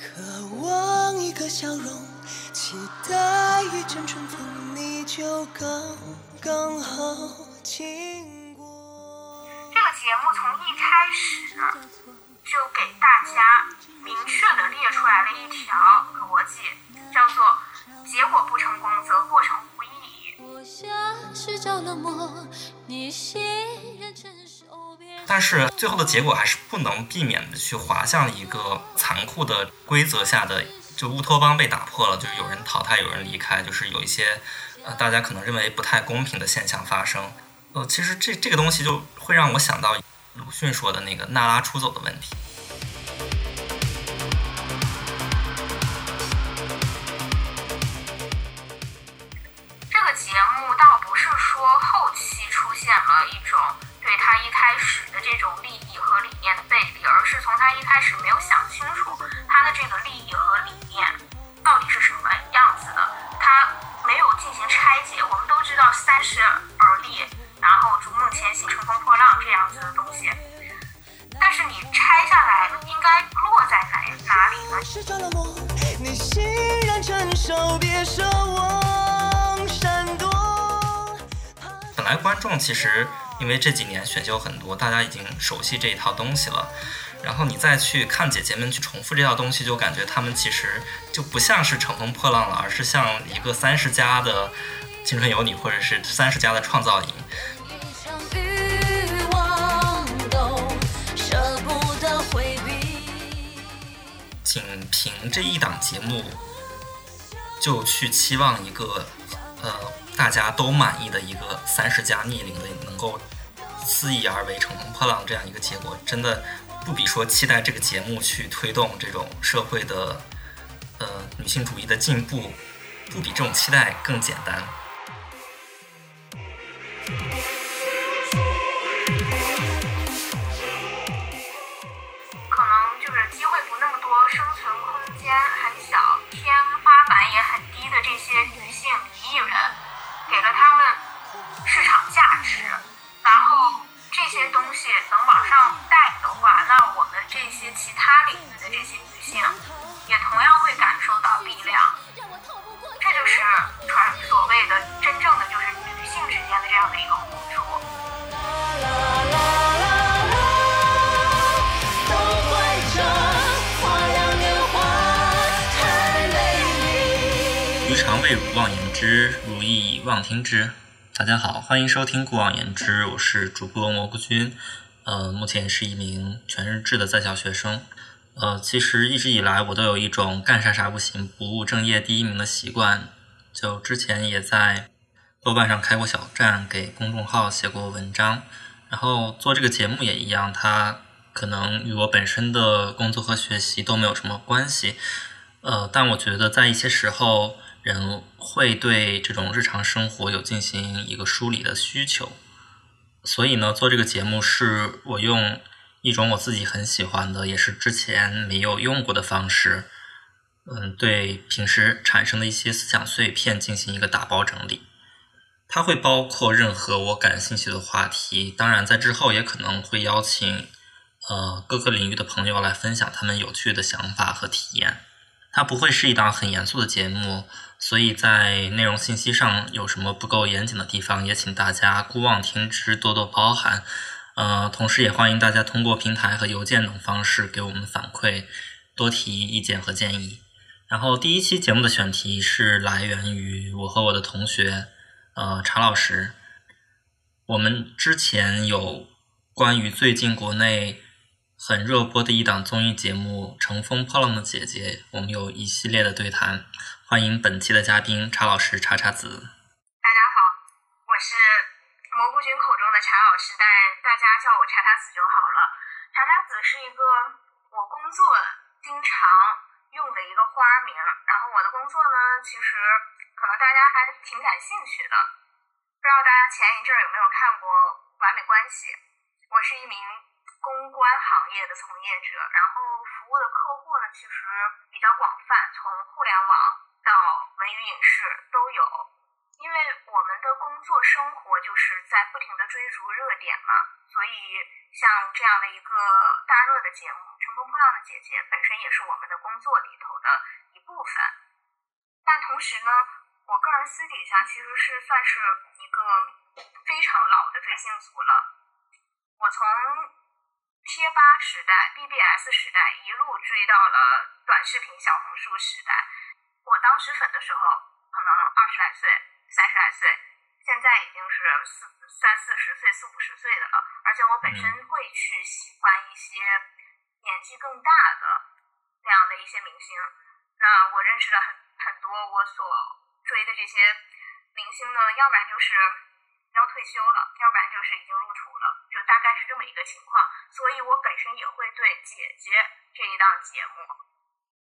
渴望一个笑容，期待一阵春风，你就刚刚好经过。这个节目从一开始就给大家明确的列出来了一条逻辑，叫做结果不成功则过程无意义。我像是着了魔，你欣然承受别人。但是最后的结果还是不能避免的去滑向一个残酷的规则下的，就乌托邦被打破了，就是有人淘汰，有人离开，就是有一些呃大家可能认为不太公平的现象发生。呃，其实这这个东西就会让我想到鲁迅说的那个娜拉出走的问题。这个节目倒不是说后期出现了一种对他一开始的这种利益和理念的背离，而是从他一开始没有想清楚他的这个利益和理念到底是什么样子的，他没有进行拆解。我们都知道三十而立，然后逐梦前行、乘风破浪这样子的东西，但是你拆下来应该落在哪哪里呢？你欣然承受，别奢望闪躲。本来观众其实因为这几年选秀很多，大家已经熟悉这一套东西了，然后你再去看姐姐们去重复这套东西，就感觉她们其实就不像是乘风破浪了，而是像一个三十加的青春有你，或者是三十加的创造营。仅凭这一档节目，就去期望一个呃大家都满意的一个三十加逆龄的能够肆意而为、乘风破浪这样一个结果，真的不比说期待这个节目去推动这种社会的呃女性主义的进步，不比这种期待更简单。听之。大家好，欢迎收听《故往言之》，我是主播蘑菇君。呃，目前是一名全日制的在校学生。呃，其实一直以来我都有一种干啥啥不行，不务正业第一名的习惯。就之前也在豆瓣上开过小站，给公众号写过文章。然后做这个节目也一样，它可能与我本身的工作和学习都没有什么关系。呃，但我觉得在一些时候，人会对这种日常生活有进行一个梳理的需求，所以呢，做这个节目是我用一种我自己很喜欢的，也是之前没有用过的方式，嗯，对平时产生的一些思想碎片进行一个打包整理。它会包括任何我感兴趣的话题，当然在之后也可能会邀请呃各个领域的朋友来分享他们有趣的想法和体验。它不会是一档很严肃的节目，所以在内容信息上有什么不够严谨的地方，也请大家姑妄听之，多多包涵。呃，同时也欢迎大家通过平台和邮件等方式给我们反馈，多提意见和建议。然后第一期节目的选题是来源于我和我的同学，呃，查老师。我们之前有关于最近国内很热播的一档综艺节目《乘风破浪的姐姐》，我们有一系列的对谈。欢迎本期的嘉宾查老师查查子。大家好，我是蘑菇君口中的查老师，但大家叫我查查子就好了。查查子是一个我工作经常用的一个花名，然后我的工作呢，其实可能大家还挺感兴趣的。不知道大家前一阵儿有没有看过《完美关系》？我是一名公关行业的从业者，然后服务的客户呢，其实比较广泛，从互联网到文娱影视都有。因为我们的工作生活就是在不停的追逐热点嘛，所以像这样的一个大热的节目《乘风破浪的姐姐》本身也是我们的工作里头的一部分。但同时呢，我个人私底下其实是算是一个非常老的追星族了。我从贴吧时代、BBS 时代一路追到了短视频小红书时代。我当时粉的时候，可能二十来岁、三十来岁，现在已经是四三四十岁、四五十岁的了。而且我本身会去喜欢一些年纪更大的那样的一些明星。那我认识了很很多我所追的这些明星呢，要不然就是要退休了，要不然就是已经入土了，就大概是这么一个情况。所以我本身也会对姐姐这一档节目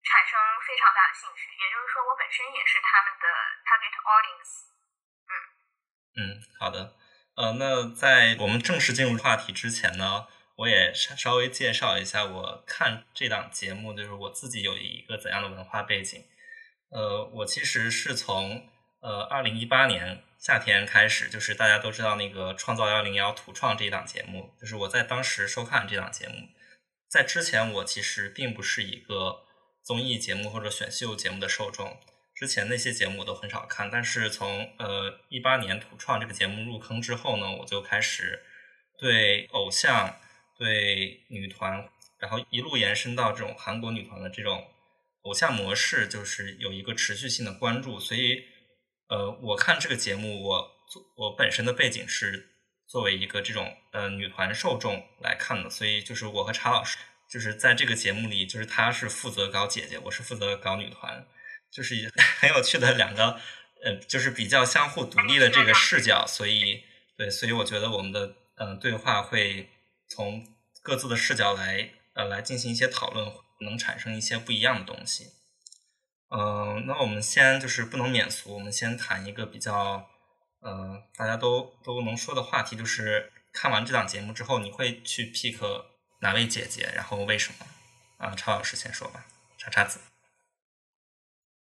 产生非常大的兴趣，也就是说，我本身也是他们的 target audience。嗯嗯，好的。呃，那在我们正式进入话题之前呢，我也稍稍微介绍一下我看这档节目，就是我自己有一个怎样的文化背景。呃，我其实是从呃二零一八年夏天开始，就是大家都知道那个《创造幺零幺土创》这档节目，就是我在当时收看这档节目。在之前，我其实并不是一个综艺节目或者选秀节目的受众。之前那些节目我都很少看，但是从呃一八年土创这个节目入坑之后呢，我就开始对偶像、对女团，然后一路延伸到这种韩国女团的这种偶像模式，就是有一个持续性的关注。所以，呃，我看这个节目，我我本身的背景是作为一个这种呃女团受众来看的，所以就是我和查老师就是在这个节目里，就是他是负责搞姐姐，我是负责搞女团。就是 很有趣的两个，呃，就是比较相互独立的这个视角，所以对，所以我觉得我们的嗯对话会从各自的视角来呃来进行一些讨论，能产生一些不一样的东西。嗯，那我们先就是不能免俗，我们先谈一个比较呃大家都都能说的话题，就是看完这档节目之后，你会去 pick 哪位姐姐，然后为什么？啊，超老师先说吧，叉叉子。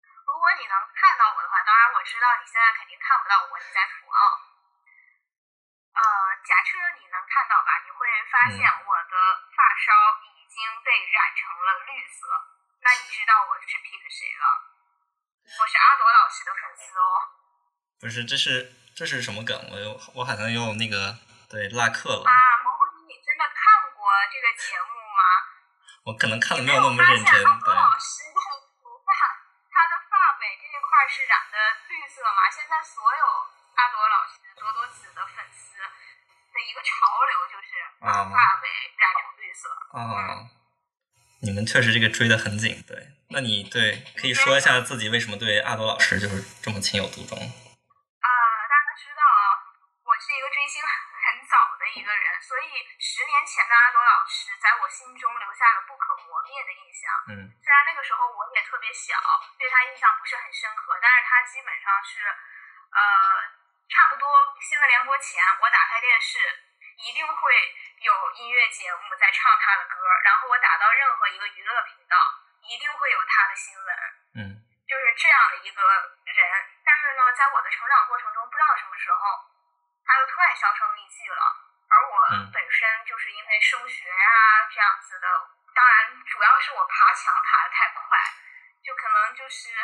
如果你能看到我的话，当然我知道你现在肯定看不到我，你在土澳。呃，假设你能看到吧，你会发现我的发梢已经被染成了绿色。那你知道我是 pick 谁了？我是阿朵老师的粉丝哦。不是，这是这是什么梗？我又我好像又那个对拉客了。啊，蘑菇你，你真的看过这个节目吗？我可能看的没有那么认真。阿朵老师的头发，他的发尾这一块是染的绿。色嘛，现在所有阿朵老师、朵朵子的粉丝的一个潮流就是把发尾染成绿色。哦，你们确实这个追的很紧，对。那你对可以说一下自己为什么对阿朵老师就是这么情有独钟？啊，大家都知道啊，我是一个追星很早的一个人，所以十年前的阿朵老师在我心中留下了不可磨灭的印象。嗯。虽然那个时候我也特别小，对他印象不是很深刻，但是他基本上是，呃，差不多新闻联播前，我打开电视，一定会有音乐节目在唱他的歌，然后我打到任何一个娱乐频道，一定会有他的新闻。嗯。就是这样的一个人，但是呢，在我的成长过程中，不知道什么时候，他又突然销声匿迹了，而我本身就是因为升学啊这样子的。当然，主要是我爬墙爬的太快，就可能就是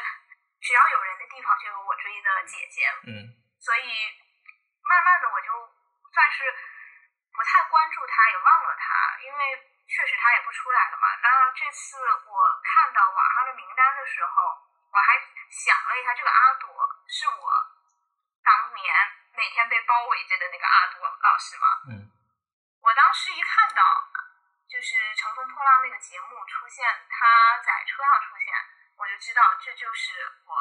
只要有人的地方就有我追的姐姐。嗯。所以慢慢的我就算是不太关注他，也忘了他，因为确实他也不出来了嘛。那这次我看到网上的名单的时候，我还想了一下，这个阿朵是我当年每天被包围着的那个阿朵老师吗？嗯。我当时一看到。就是《乘风破浪》那个节目出现，他在车上出现，我就知道这就是我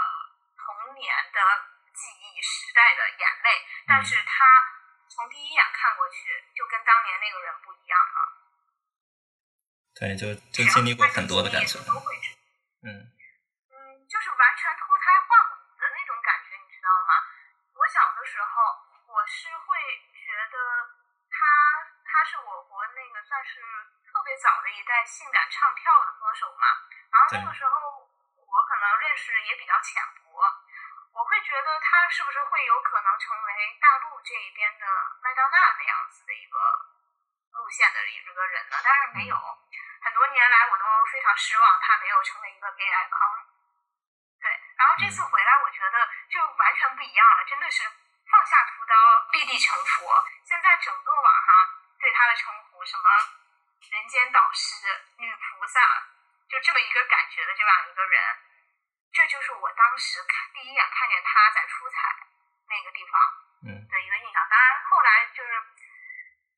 童年的记忆时代的眼泪。但是他从第一眼看过去，就跟当年那个人不一样了。对，就就经历过很多的感觉。嗯嗯，就是完全脱胎换骨的那种感觉，你知道吗？我小的时候，我是会觉得他他是我国那个算是。特别早的一代性感唱跳的歌手嘛，然后那个时候我可能认识也比较浅薄，我会觉得他是不是会有可能成为大陆这一边的麦当娜那样子的一个路线的一个人呢？但是没有，很多年来我都非常失望，他没有成为一个 gay icon。对，然后这次回来，我觉得就完全不一样了，真的是放下屠刀，立地成佛。现在整个网上对他的称呼，什么人间导师、女菩萨，就这么一个感觉的这样一个人。这就是我当时看第一眼看见他在出彩那个地方，嗯，的一个印象。当然，后来就是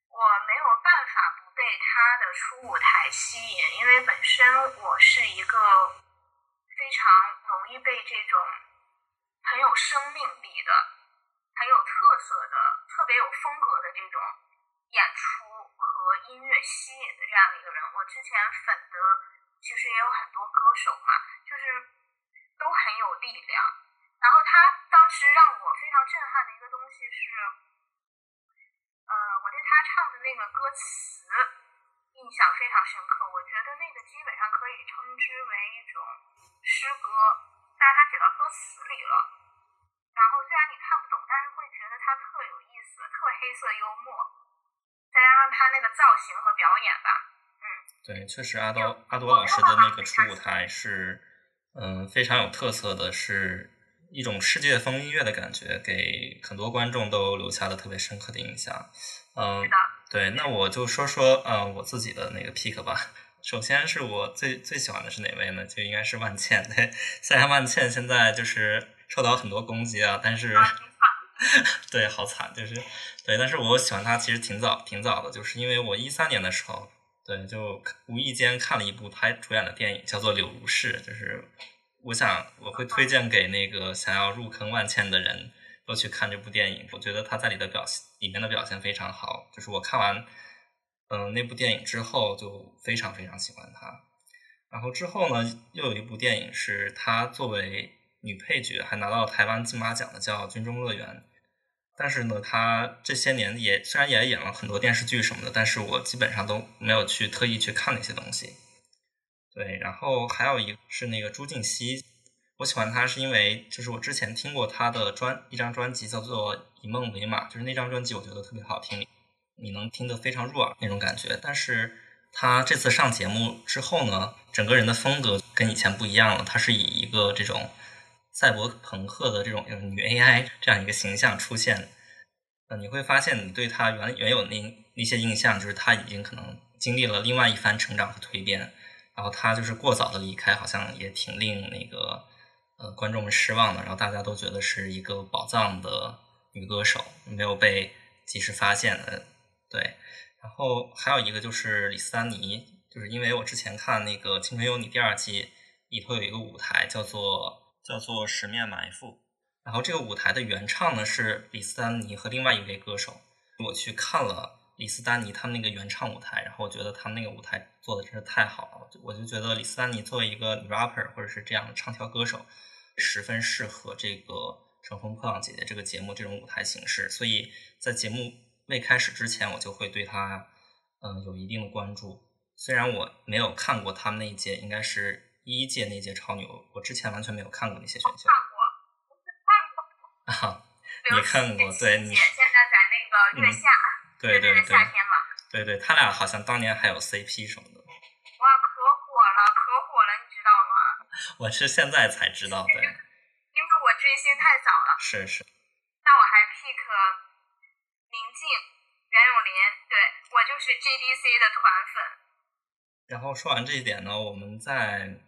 我没有办法不被他的初舞台吸引，因为本身我是一个非常容易被这种很有生命力的、很有特色的、特别有风格的这种演出和音乐吸引的这样的一个人。我之前粉的其实也有很多歌手嘛，就是。都很有力量。然后他当时让我非常震撼的一个东西是，呃，我对他唱的那个歌词印象非常深刻。我觉得那个基本上可以称之为一种诗歌，但是他写到歌词里了。然后虽然你看不懂，但是会觉得他特有意思，特黑色幽默，再加上他那个造型和表演吧，嗯，对，确实阿多阿多老师的那个初舞台是。嗯，非常有特色的是一种世界风音乐的感觉，给很多观众都留下了特别深刻的印象。嗯，对，那我就说说呃我自己的那个 pick 吧。首先是我最最喜欢的是哪位呢？就应该是万茜。对，虽然万茜现在就是受到很多攻击啊，但是 对，好惨，就是对，但是我喜欢她其实挺早挺早的，就是因为我一三年的时候。对，就无意间看了一部他主演的电影，叫做《柳如是》，就是我想我会推荐给那个想要入坑万茜的人都去看这部电影。我觉得他在里的表现里面的表现非常好，就是我看完嗯那部电影之后就非常非常喜欢他。然后之后呢，又有一部电影是他作为女配角还拿到台湾金马奖的，叫《军中乐园》。但是呢，他这些年也虽然也演了很多电视剧什么的，但是我基本上都没有去特意去看那些东西。对，然后还有一个是那个朱婧汐，我喜欢她是因为就是我之前听过她的专一张专辑叫做《以梦为马》，就是那张专辑我觉得特别好听，你能听得非常入耳那种感觉。但是她这次上节目之后呢，整个人的风格跟以前不一样了，她是以一个这种。赛博朋克的这种女 AI 这样一个形象出现，呃，你会发现你对她原原有那那些印象，就是她已经可能经历了另外一番成长和蜕变，然后她就是过早的离开，好像也挺令那个呃观众们失望的。然后大家都觉得是一个宝藏的女歌手，没有被及时发现的。对，然后还有一个就是李斯丹妮，就是因为我之前看那个《青春有你》第二季里头有一个舞台叫做。叫做《十面埋伏》，然后这个舞台的原唱呢是李斯丹妮和另外一位歌手。我去看了李斯丹妮他们那个原唱舞台，然后我觉得他们那个舞台做的真是太好了。我就觉得李斯丹妮作为一个 rapper 或者是这样的唱跳歌手，十分适合这个《乘风破浪姐姐》这个节目这种舞台形式。所以在节目未开始之前，我就会对他嗯有一定的关注。虽然我没有看过他们那一届，应该是。第一届那届超牛，我之前完全没有看过那些选秀。看过，看过。啊，你看过？对你现在在那个月下，对对对，夏天嘛。对对，他俩好像当年还有 CP 什么的。哇，可火了，可火了，你知道吗？我是现在才知道，对。因为我追星太早了。是是。那我还 pick 宁静、袁咏琳，对我就是 GDC 的团粉。然后说完这一点呢，我们再。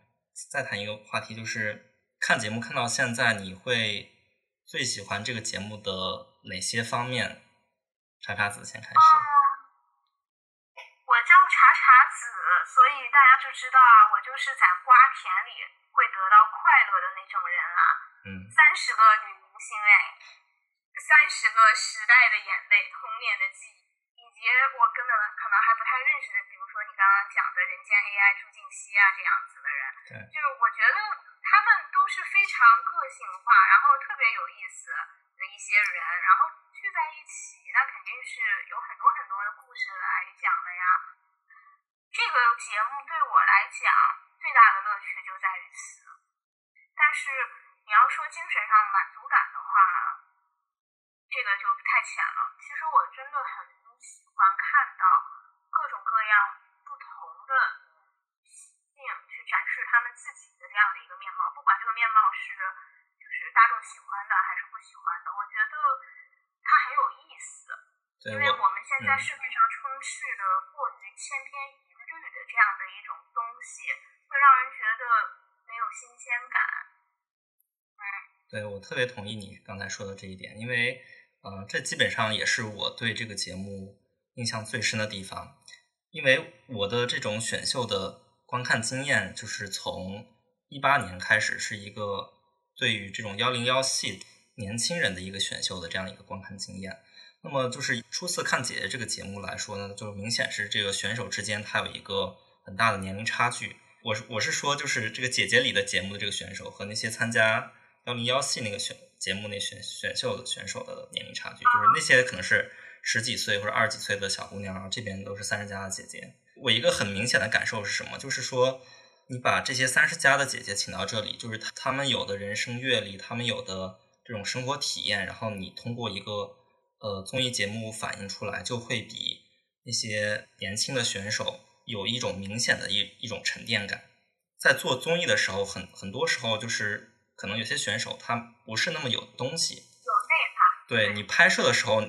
再谈一个话题，就是看节目看到现在，你会最喜欢这个节目的哪些方面？茶茶子先开始。我叫茶茶子，所以大家就知道啊，我就是在瓜田里会得到快乐的那种人啊。嗯。三十个女明星哎，三十个时代的眼泪，童年的记忆。以及我根本可能还不太认识的，比如说你刚刚讲的人间 AI 朱静熙啊这样子的人，对，就是我觉得他们都是非常个性化，然后特别有意思的一些人，然后聚在一起，那肯定是有很多很多的故事来讲的呀。这个节目对我来讲最大的乐趣就在于此，但是你要说精神上满足感的话，这个就太浅了。其实我真的很喜欢看到各种各样不同的女性去展示他们自己的这样的一个面貌，不管这个面貌是就是大众喜欢的还是不喜欢的，我觉得它很有意思。因为我们现在市面上充斥的过于千篇一律的这样的一种东西，会让人觉得没有新鲜感。嗯，对我特别同意你刚才说的这一点，因为。呃，这基本上也是我对这个节目印象最深的地方，因为我的这种选秀的观看经验，就是从一八年开始是一个对于这种幺零幺系年轻人的一个选秀的这样一个观看经验。那么就是初次看姐姐这个节目来说呢，就明显是这个选手之间他有一个很大的年龄差距。我是我是说，就是这个姐姐里的节目的这个选手和那些参加幺零幺系那个选。节目那选选秀的选手的年龄差距，就是那些可能是十几岁或者二十几岁的小姑娘，然后这边都是三十加的姐姐。我一个很明显的感受是什么？就是说，你把这些三十加的姐姐请到这里，就是她们有的人生阅历，她们有的这种生活体验，然后你通过一个呃综艺节目反映出来，就会比那些年轻的选手有一种明显的一一种沉淀感。在做综艺的时候，很很多时候就是。可能有些选手他不是那么有东西，有内涵。对你拍摄的时候，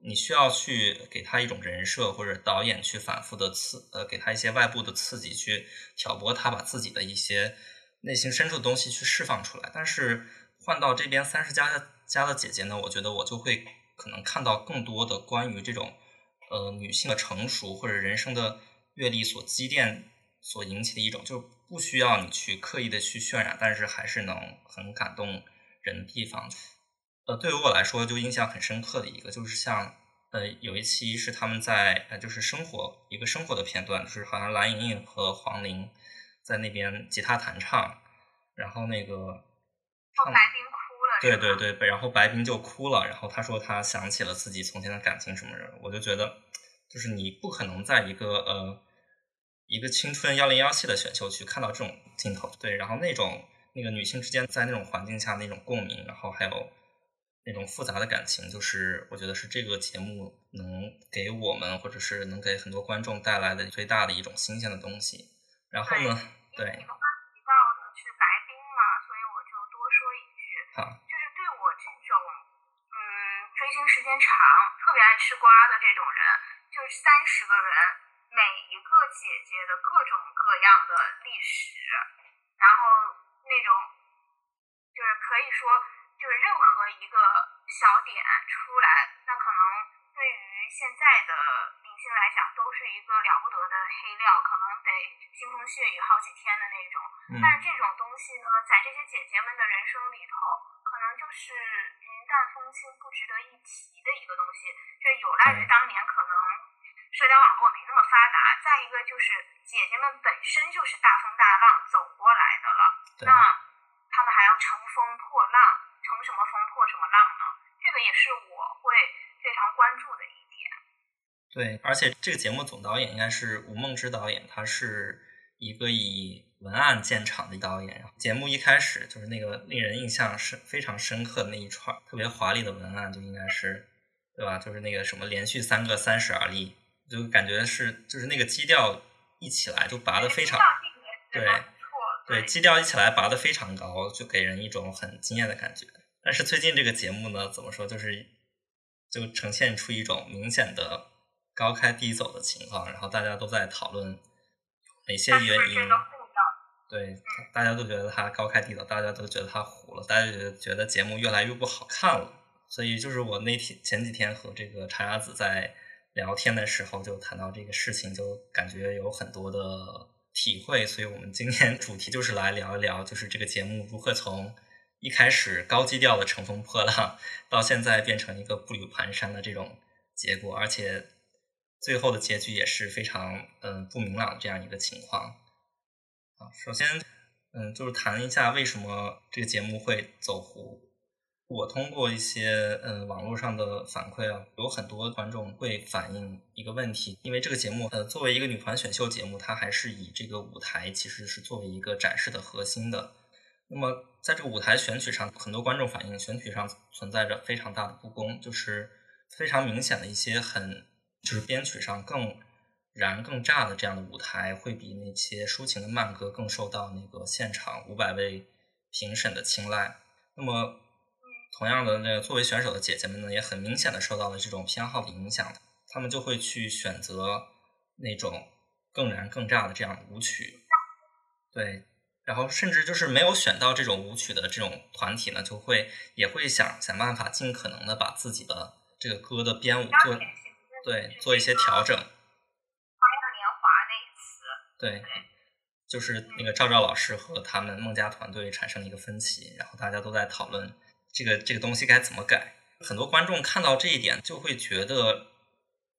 你需要去给他一种人设，或者导演去反复的刺，呃，给他一些外部的刺激，去挑拨他把自己的一些内心深处的东西去释放出来。但是换到这边三十加加的姐姐呢，我觉得我就会可能看到更多的关于这种呃女性的成熟或者人生的阅历所积淀。所引起的一种，就不需要你去刻意的去渲染，但是还是能很感动人的地方。呃，对于我来说，就印象很深刻的一个，就是像呃有一期是他们在呃就是生活一个生活的片段，就是好像蓝盈莹和黄龄在那边吉他弹唱，然后那个白冰哭了，对对对，然后白冰就哭了，然后他说他想起了自己从前的感情什么的，我就觉得就是你不可能在一个呃。一个青春幺零幺七的选秀去看到这种镜头，对，然后那种那个女性之间在那种环境下那种共鸣，然后还有那种复杂的感情，就是我觉得是这个节目能给我们或者是能给很多观众带来的最大的一种新鲜的东西。然后呢，对。你们刚提到的是白冰嘛，所以我就多说一句，好，就是对我这种嗯追星时间长、特别爱吃瓜的这种人，就是三十个人。每一个姐姐的各种各样的历史，然后那种就是可以说，就是任何一个小点出来，那可能对于现在的明星来讲，都是一个了不得的黑料，可能得腥风血雨好几天的那种。但是这种东西呢，在这些姐姐们的人生里头，可能就是云淡风轻、不值得一提的一个东西，这有赖于当年可能。社交网络没那么发达，再一个就是姐姐们本身就是大风大浪走过来的了，那他们还要乘风破浪，乘什么风破什么浪呢？这个也是我会非常关注的一点。对，而且这个节目总导演应该是吴梦之导演，他是一个以文案见长的导演。节目一开始就是那个令人印象深非常深刻的那一串特别华丽的文案，就应该是对吧？就是那个什么连续三个三十而立。就感觉是，就是那个基调一起来就拔得非常，对，对，基调一起来拔得非常高，就给人一种很惊艳的感觉。但是最近这个节目呢，怎么说，就是就呈现出一种明显的高开低走的情况，然后大家都在讨论哪些原因，对，大家都觉得它高开低走，大家都觉得它糊了，大家觉得觉得节目越来越不好看了。所以就是我那天前几天和这个茶鸭子在。聊天的时候就谈到这个事情，就感觉有很多的体会，所以我们今天主题就是来聊一聊，就是这个节目如何从一开始高基调的乘风破浪，到现在变成一个步履蹒跚的这种结果，而且最后的结局也是非常嗯不明朗这样一个情况。啊，首先嗯就是谈一下为什么这个节目会走糊。我通过一些嗯网络上的反馈啊，有很多观众会反映一个问题，因为这个节目呃作为一个女团选秀节目，它还是以这个舞台其实是作为一个展示的核心的。那么在这个舞台选取上，很多观众反映选取上存在着非常大的不公，就是非常明显的一些很就是编曲上更燃更炸的这样的舞台，会比那些抒情的慢歌更受到那个现场五百位评审的青睐。那么同样的，那个作为选手的姐姐们呢，也很明显的受到了这种偏好的影响，他们就会去选择那种更燃更炸的这样的舞曲，对。然后甚至就是没有选到这种舞曲的这种团体呢，就会也会想想办法，尽可能的把自己的这个歌的编舞做对做一些调整。花样年华那一次，对，就是那个赵赵老师和他们孟佳团队产生了一个分歧，然后大家都在讨论这个这个东西该怎么改。很多观众看到这一点，就会觉得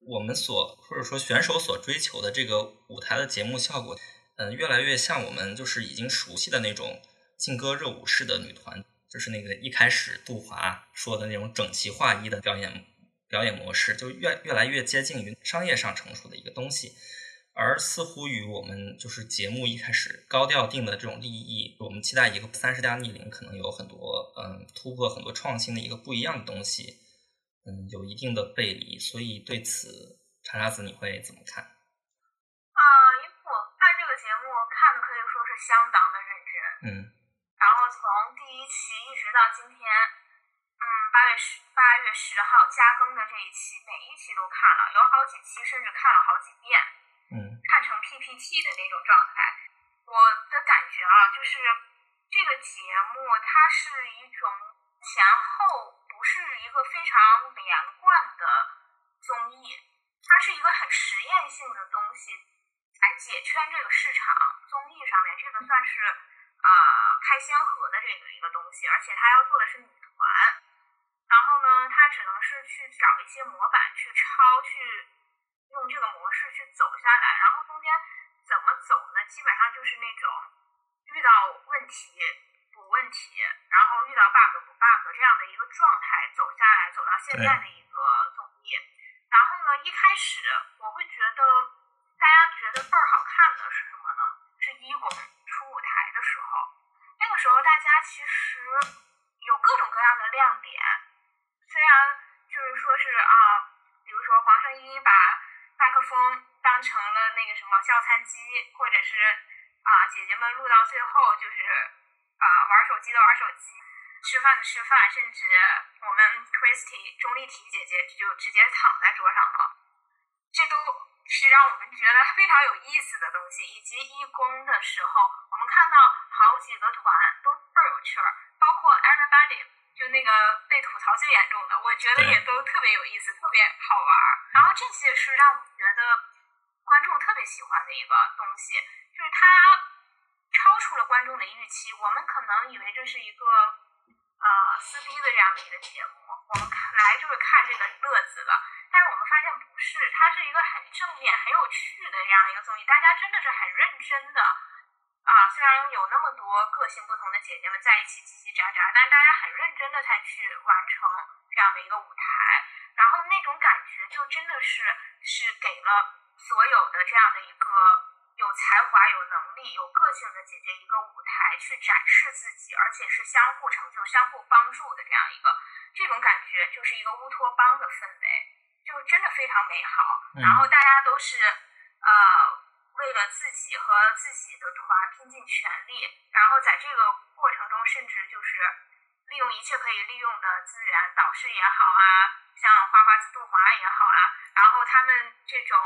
我们所或者说选手所追求的这个舞台的节目效果。嗯，越来越像我们就是已经熟悉的那种劲歌热舞式的女团，就是那个一开始杜华说的那种整齐划一的表演表演模式，就越越来越接近于商业上成熟的一个东西，而似乎与我们就是节目一开始高调定的这种利益，我们期待一个三十加逆龄可能有很多嗯突破很多创新的一个不一样的东西，嗯，有一定的背离，所以对此查查子你会怎么看？啊，因为我看这个节目看的可以说是相当的认真，嗯，然后从第一期一直到今天，嗯，八月十八月十号加更的这一期，每一期都看了，有好几期甚至看了好几遍，看成 PPT 的那种状态。我的感觉啊，就是这个节目它是一种前后不是一个非常连贯的综艺，它是一个很实验性的东西。来解圈这个市场，综艺上面这个算是啊开先河的这个一个东西，而且他要做的是女团，然后呢，他只能是去找一些模板去抄，去用这个模式去走下来，然后中间怎么走呢？基本上就是那种遇到问题补问题，然后遇到 bug 补 bug 这样的一个状态走下来，走到现在的一个综艺。然后呢，一开始我会觉得。大家觉得倍儿好看的是什么呢？是一公出舞台的时候，那个时候大家其实有各种各样的亮点。虽然就是说是啊，比如说黄圣依把麦克风当成了那个什么叫餐机，或者是啊姐姐们录到最后就是啊玩手机的玩手机，吃饭的吃饭，甚至我们 Christy 钟丽缇姐姐就直接躺在桌上了，这都。是让我们觉得非常有意思的东西，以及义工的时候，我们看到好几个团都倍儿有趣儿，包括 Everybody 就那个被吐槽最严重的，我觉得也都特别有意思，特别好玩儿。然后这些是让得观众特别喜欢的一个东西，就是它超出了观众的预期。我们可能以为这是一个呃撕逼的这样的一个节目，我们看来就是看这个乐子的。但是我们发现不是，它是一个很正面、很有趣的这样一个综艺，大家真的是很认真的啊。虽然有那么多个性不同的姐姐们在一起叽叽喳喳，但大家很认真的才去完成这样的一个舞台。就真的是是给了所有的这样的一个有才华、有能力、有个性的姐姐一个舞台去展示自己，而且是相互成就、相互帮助的这样一个这种感觉，就是一个乌托邦的氛围。就真的非常美好，然后大家都是呃为了自己和自己的团拼尽全力，然后在这个过程中，甚至就是利用一切可以利用的资源，导师也好啊，像花花子杜华也好啊，然后他们这种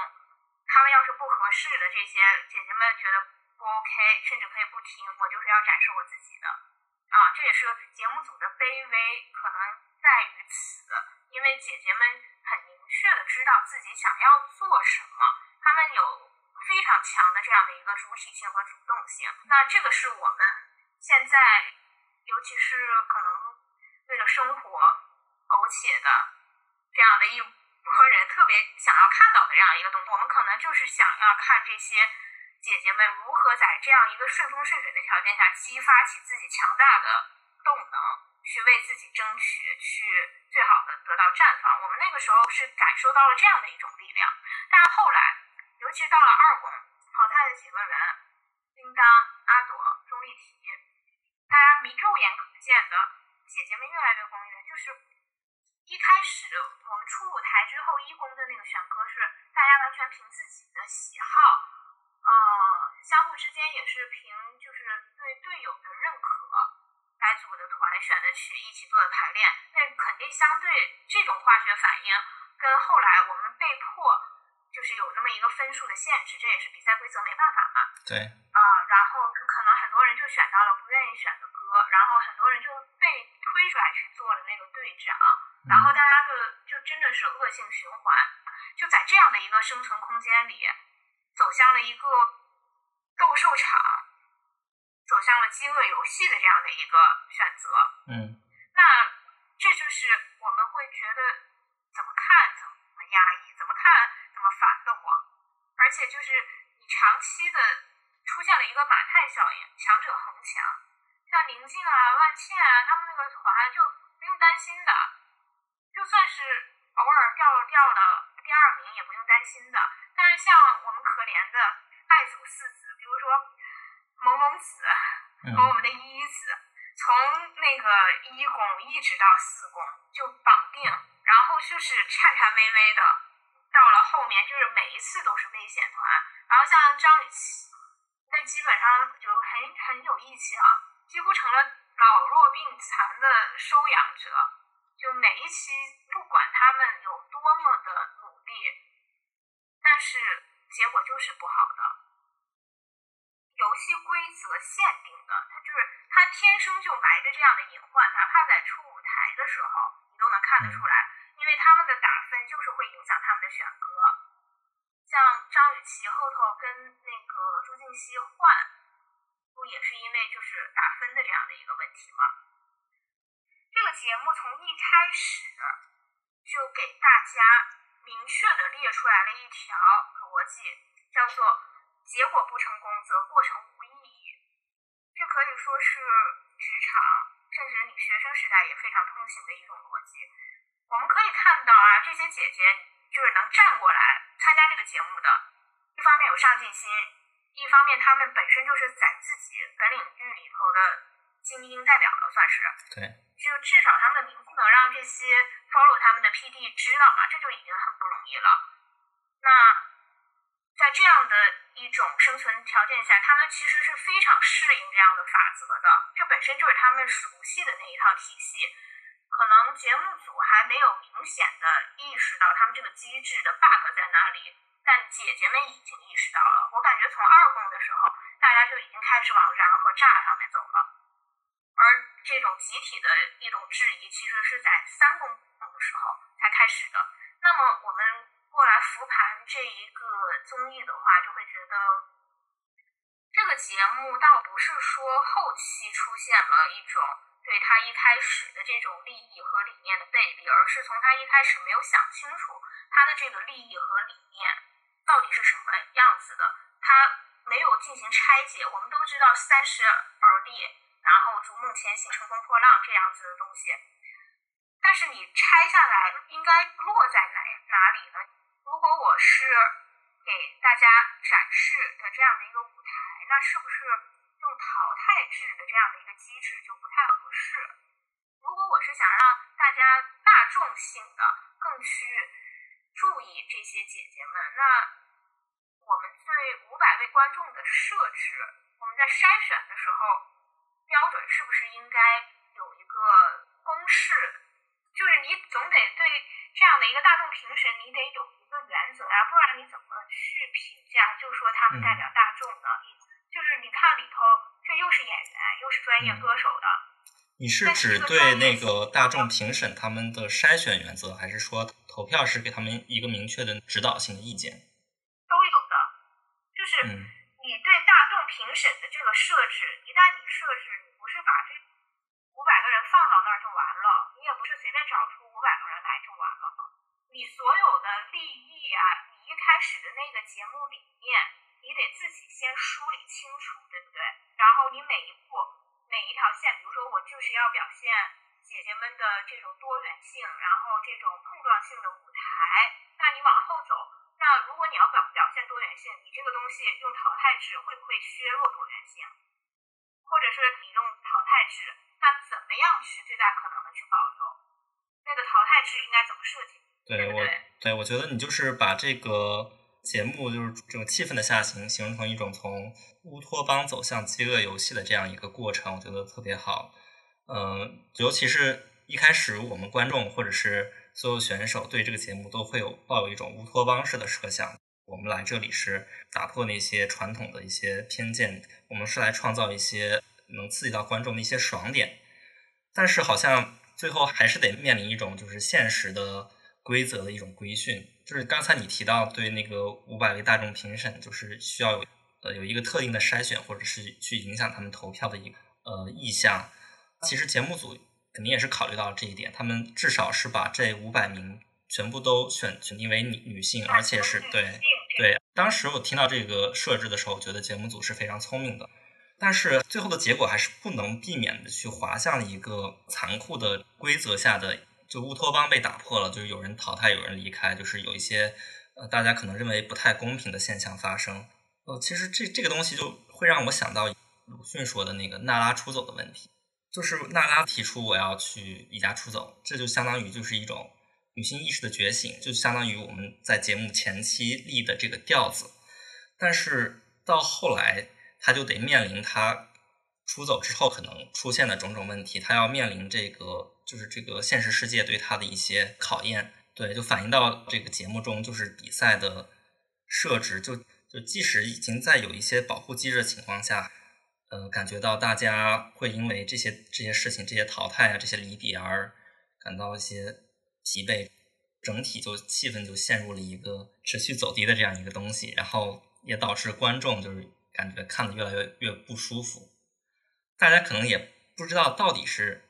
他们要是不合适的这些姐姐们觉得不 OK，甚至可以不听，我就是要展示我自己的啊，这也是节目组的卑微，可能在于此，因为姐姐们很明。确的知道自己想要做什么，他们有非常强的这样的一个主体性和主动性。那这个是我们现在，尤其是可能为了生活苟且的这样的一波人特别想要看到的这样一个东西。我们可能就是想要看这些姐姐们如何在这样一个顺风顺水的条件下，激发起自己强大的动能。去为自己争取，去最好的得到绽放。我们那个时候是感受到了这样的一种力量，但是后来，尤其到了二公淘汰的几个人，叮当、阿朵、钟丽缇，大大家明肉眼可见的，姐姐们越来越公约，就是一开始我们出舞台之后，一公的那个选歌是大家完全凭自己的喜好，呃，相互之间也是凭就是对队友的认可来组的团，选的曲，一起做的排练，那肯定相对这种化学反应，跟后来我们被迫就是有那么一个分数的限制，这也是比赛规则没办法嘛。对。啊，然后可能很多人就选到了不愿意选的歌，然后很多人就被推出来去做了那个队长，然后大家的就真的是恶性循环，就在这样的一个生存空间里，走向了一个斗兽场，走向了饥饿游戏的这样的一个选择。嗯。那这就是我们会觉得怎么看怎么压抑，怎么看怎么烦得慌，而且就是你长期的。出现了一个马太效应，强者恒强。像宁静啊、万茜啊，他们那个团就不用担心的，就算是偶尔掉掉了第二名也不用担心的。但是像我们可怜的爱组四子，比如说萌萌子和我们的依依子，从那个一公一直到四公就绑定，然后就是颤颤巍巍的，到了后面就是每一次都是危险团。然后像张雨绮。那基本上就很很有义气啊，几乎成了老弱病残的收养者。就每一期，不管他们有多么的努力，但是结果就是不好的。游戏规则限定的，他就是他天生就埋着这样的隐患，哪怕在初舞台的时候，你都能看得出来，因为他们的打分就是会影响他们的选歌。像张雨绮后头跟那个朱婧汐换，不也是因为就是打分的这样的一个问题吗？这个节目从一开始就给大家明确的列出来了一条逻辑，叫做结果不成功则过程无意义。这可以说是职场甚至你学生时代也非常通行的一种逻辑。我们可以看到啊，这些姐姐。就是能站过来参加这个节目的，一方面有上进心，一方面他们本身就是在自己本领域里头的精英代表了，算是。对。就至少他们的名字能让这些 follow 他们的 PD 知道嘛，这就已经很不容易了。那在这样的一种生存条件下，他们其实是非常适应这样的法则的，这本身就是他们熟悉的那一套体系。可能节目组还没有明显的意识到他们这个机制的 bug 在哪里，但姐姐们已经意识到了。我感觉从二公的时候，大家就已经开始往燃和炸上面走了，而这种集体的一种质疑，其实是在三公的时候才开始的。那么我们过来复盘这一个综艺的话，就会觉得这个节目倒不是说后期出现了一种。对他一开始的这种利益和理念的背离，而是从他一开始没有想清楚他的这个利益和理念到底是什么样子的，他没有进行拆解。我们都知道“三十而立”，然后“逐梦前行，乘风破浪”这样子的东西，但是你拆下来应该落在哪哪里呢？如果我是给大家展示的这样的一个舞台，那是不是？用淘汰制的这样的一个机制就不太合适。如果我是想让大家大众性的更去注意这些姐姐们，那我们对五百位观众的设置，我们在筛选的时候标准是不是应该有一个公式？就是你总得对这样的一个大众评审，你得有一个原则呀，不然你怎么去评价？就说他们代表大众呢？就是你看里头，这又是演员，又是专业歌手的。你是指对那个大众评审他们的筛选原则，还是说投票是给他们一个明确的指导性的意见？都有的，就是你对大众评审的这个设置，一旦你设置，你不是把这五百个人放到那儿就完了，你也不是随便找出五百个人来就完了。你所有的利益啊，你一开始的那个节目理念。你得自己先梳理清楚，对不对？然后你每一步、每一条线，比如说我就是要表现姐姐们的这种多元性，然后这种碰撞性的舞台，那你往后走，那如果你要表表现多元性，你这个东西用淘汰制会不会削弱多元性？或者是你用淘汰制，那怎么样去最大可能的去保留？那个淘汰制应该怎么设计？对我，对我觉得你就是把这个节目就是这种气氛的下行形成一种从乌托邦走向饥饿游戏的这样一个过程，我觉得特别好。嗯，尤其是一开始我们观众或者是所有选手对这个节目都会有抱有一种乌托邦式的设想。我们来这里是打破那些传统的一些偏见，我们是来创造一些能刺激到观众的一些爽点。但是好像最后还是得面临一种就是现实的规则的一种规训，就是刚才你提到对那个五百位大众评审，就是需要有呃有一个特定的筛选，或者是去影响他们投票的一呃意向。其实节目组肯定也是考虑到这一点，他们至少是把这五百名全部都选选定为女女性，而且是对。对，当时我听到这个设置的时候，我觉得节目组是非常聪明的，但是最后的结果还是不能避免的去滑向一个残酷的规则下的，就乌托邦被打破了，就是有人淘汰，有人离开，就是有一些呃大家可能认为不太公平的现象发生。呃，其实这这个东西就会让我想到鲁迅说的那个娜拉出走的问题，就是娜拉提出我要去离家出走，这就相当于就是一种。女性意识的觉醒，就相当于我们在节目前期立的这个调子，但是到后来，她就得面临她出走之后可能出现的种种问题，他要面临这个就是这个现实世界对他的一些考验，对，就反映到这个节目中，就是比赛的设置，就就即使已经在有一些保护机制的情况下，呃，感觉到大家会因为这些这些事情、这些淘汰啊、这些离别而感到一些。疲惫，整体就气氛就陷入了一个持续走低的这样一个东西，然后也导致观众就是感觉看的越来越越不舒服。大家可能也不知道到底是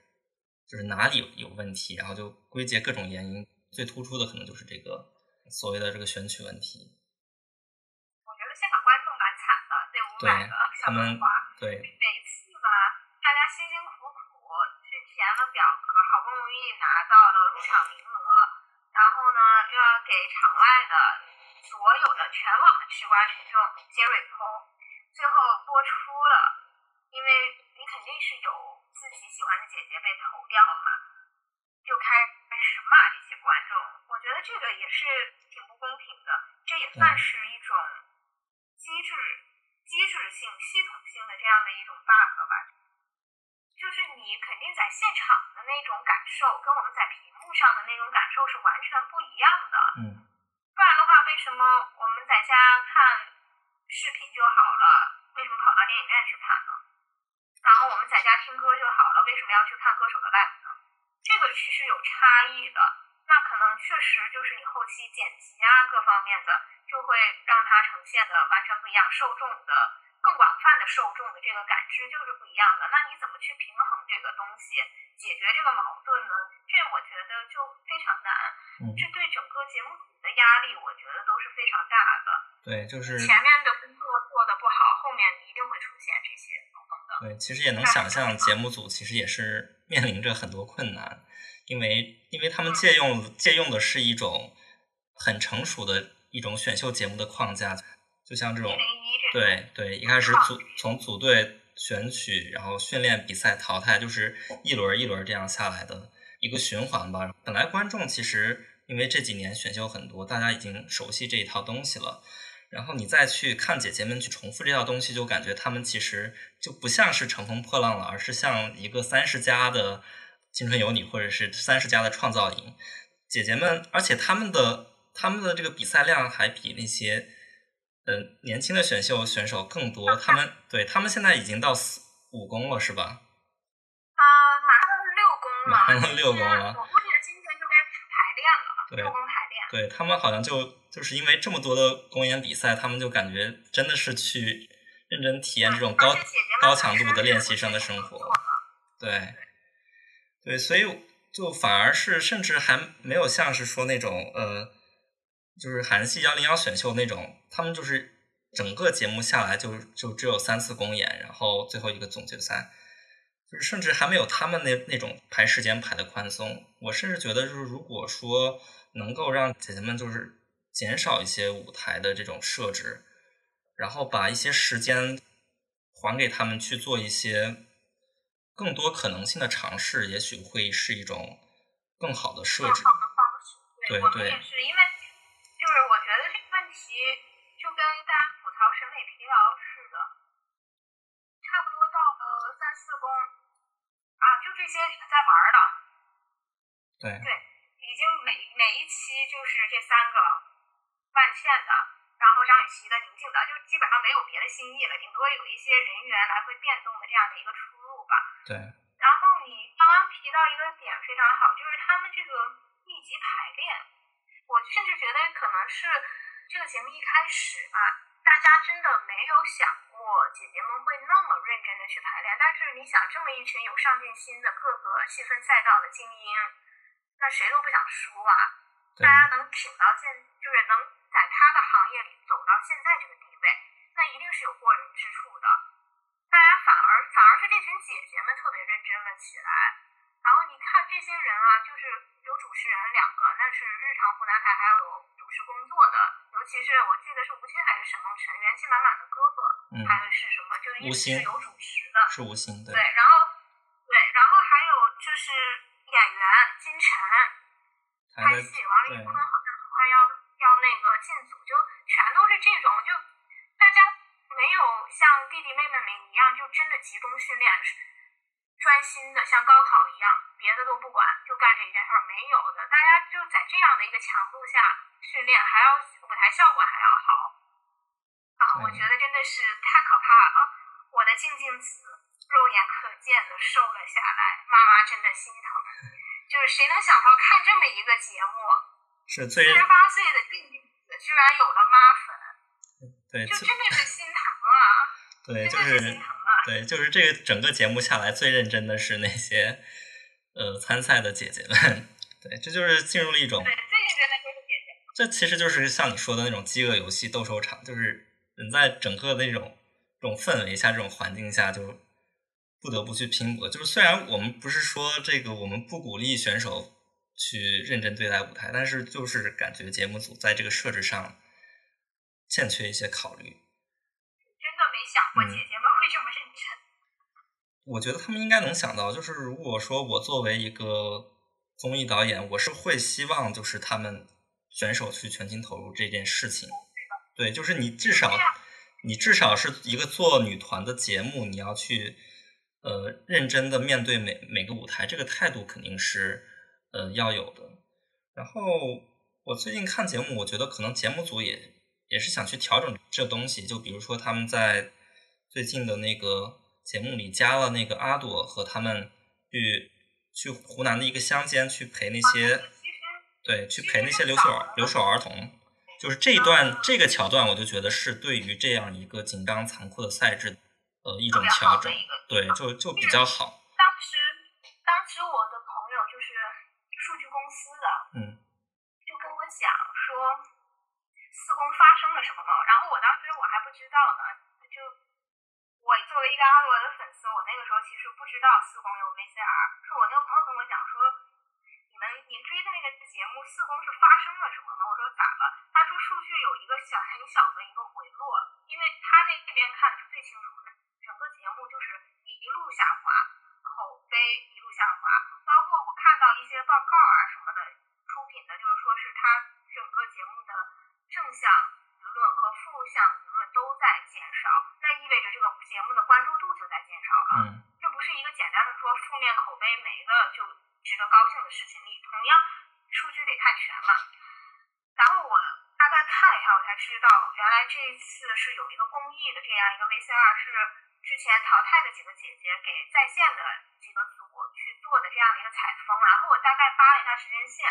就是哪里有有问题，然后就归结各种原因，最突出的可能就是这个所谓的这个选取问题。我觉得现场观众蛮惨的，那五百个他们对每次吧，大家辛辛苦苦去填了表格，好不容易拿到了入场名额，然后呢。又要给场外的所有的全网的吃瓜群众接瑞通，最后播出了，因为你肯定是有自己喜欢的姐姐被投掉嘛，就开始骂这些观众。我觉得这个也是挺不公平的，这也算是一种机制、机制性、系统性的这样的一种 bug 吧。就是你肯定在现场的那种感受，跟我们在屏幕上的那种感受是完全不一样的。嗯，不然的话，为什么我们在家看视频就好了？为什么跑到电影院去看呢？然后我们在家听歌就好了，为什么要去看歌手的 live 呢？这个其实有差异的。那可能确实就是你后期剪辑啊各方面的，就会让它呈现的完全不一样，受众的。更广泛的受众的这个感知就是不一样的，那你怎么去平衡这个东西，解决这个矛盾呢？这我觉得就非常难，这对整个节目组的压力，我觉得都是非常大的。对，就是前面的工作对，其实也能想象，节目组其实也是面临着很多困难，因为因为他们借用借用的是一种很成熟的一种选秀节目的框架。就像这种，对对，一开始组从组队选取，然后训练、比赛、淘汰，就是一轮一轮这样下来的一个循环吧。本来观众其实因为这几年选秀很多，大家已经熟悉这一套东西了，然后你再去看姐姐们去重复这套东西，就感觉她们其实就不像是乘风破浪了，而是像一个三十加的青春有你，或者是三十加的创造营。姐姐们，而且他们的他们的这个比赛量还比那些。嗯，年轻的选秀选手更多，他们对他们现在已经到四五公了，是吧？啊，马上六公了，马上六公了。我估计今天就该排练了，六公排练。对他们好像就就是因为这么多的公演比赛，他们就感觉真的是去认真体验这种高高强度的练习生的生活。对，对，所以就反而是甚至还没有像是说那种呃。就是韩系幺零幺选秀那种，他们就是整个节目下来就就只有三次公演，然后最后一个总决赛，就是甚至还没有他们那那种排时间排的宽松。我甚至觉得，就是如果说能够让姐姐们就是减少一些舞台的这种设置，然后把一些时间还给他们去做一些更多可能性的尝试，也许会是一种更好的设置。更好的方式。对我们对也是，因为就是我觉得这个问题就跟大家吐槽审美疲劳似的，差不多到了三四公啊，就这些人在玩了。对对，已经每每一期就是这三个万茜的，然后张雨绮的、宁静的，就基本上没有别的新意了，顶多有一些人员来回变动的这样的一个出入吧。对然后你刚刚提到一个点非常好，就是他们这个密集排练，我甚至觉得可能是这个节目一开始吧，大家真的没有想过姐姐们会那么认真的去排练。但是你想，这么一群有上进心的各个细分赛道的精英，那谁都不想输啊！大家能挺到现，就是能在他的行业里走到现在这个地位，那一定是有过人之处的。大家反而反而是这群姐姐们特别认真了起来。然后你看这些人啊，就是有主持人两个，那是日常湖南台还有主持工作的，尤其是我记得是吴昕还是沈梦辰，元气满满的哥哥，嗯还有是什么，就是一直是有主持的。是吴昕对对，然后对，然后还有就是演员金晨拍戏，王丽对坤那个进组，就全都是这种，就大家没有像弟弟妹妹们一样，就真的集中训练，专心的像高考一样，别的都不管，就干这一件事儿，没有的。大家就在这样的一个强度下训练，还要舞台效果还要好，啊，我觉得真的是太可怕了。我的静静子肉眼可见的瘦了下来，妈妈真的心疼。就是谁能想到看这么一个节目，是最四十八岁的静静子居然有了妈粉，对最就真的是心疼啊，对就是是心疼啊。对，就是这个整个节目下来最认真的是那些呃参赛的姐姐们，对，这就是进入了一种对，最认真的就是姐姐。这其实就是像你说的那种饥饿游戏、斗兽场，就是人在整个的那种这种氛围下、这种环境下，就不得不去拼搏。就是虽然我们不是说这个我们不鼓励选手去认真对待舞台，但是就是感觉节目组在这个设置上欠缺一些考虑。真的没想过嗯姐姐们会这么认真。我觉得他们应该能想到，就是如果说我作为一个综艺导演，我是会希望就是他们选手去全情投入这件事情。对，就是你至少你至少是一个做女团的节目，你要去呃认真的面对每每个舞台，这个态度肯定是呃要有的。然后我最近看节目，我觉得可能节目组也也是想去调整这东西，就比如说他们在最近的那个节目里加了那个阿朵和他们去去湖南的一个乡间去陪那些对去陪那些留守留守儿童，就是这一段这个桥段，我就觉得是对于这样一个紧张残酷的赛制呃一种调整对，就就比较好，当时当时我的朋友就是数据公司的，嗯就跟我讲说四公发生了什么，然后我当时我还不知道呢，就我作为一个阿罗的粉丝，我那个时候其实不知道四公有 VCR，是我那个朋友跟我讲说，你们您追的那个节目四公是发生了什么吗？我说咋了？他说数据有一个小很小的一个回落，因为他那边看的是最清楚的，整个节目就是一路下滑，口碑一路下滑，包括我看到一些报告啊什么的，出品的就是说是它整个节目的正向舆论和负向舆论都在减少，那意味着这个节目的关注度就在减少了。嗯这不是一个简单的说负面口碑没了就值得高兴的事情，你同样数据得看全嘛。然后我大概看了一下，我才知道原来这一次是有一个公益的这样一个 VCR，是之前淘汰的几个姐姐给在线的几个组去做的这样的一个采风。然后我大概扒了一下时间线，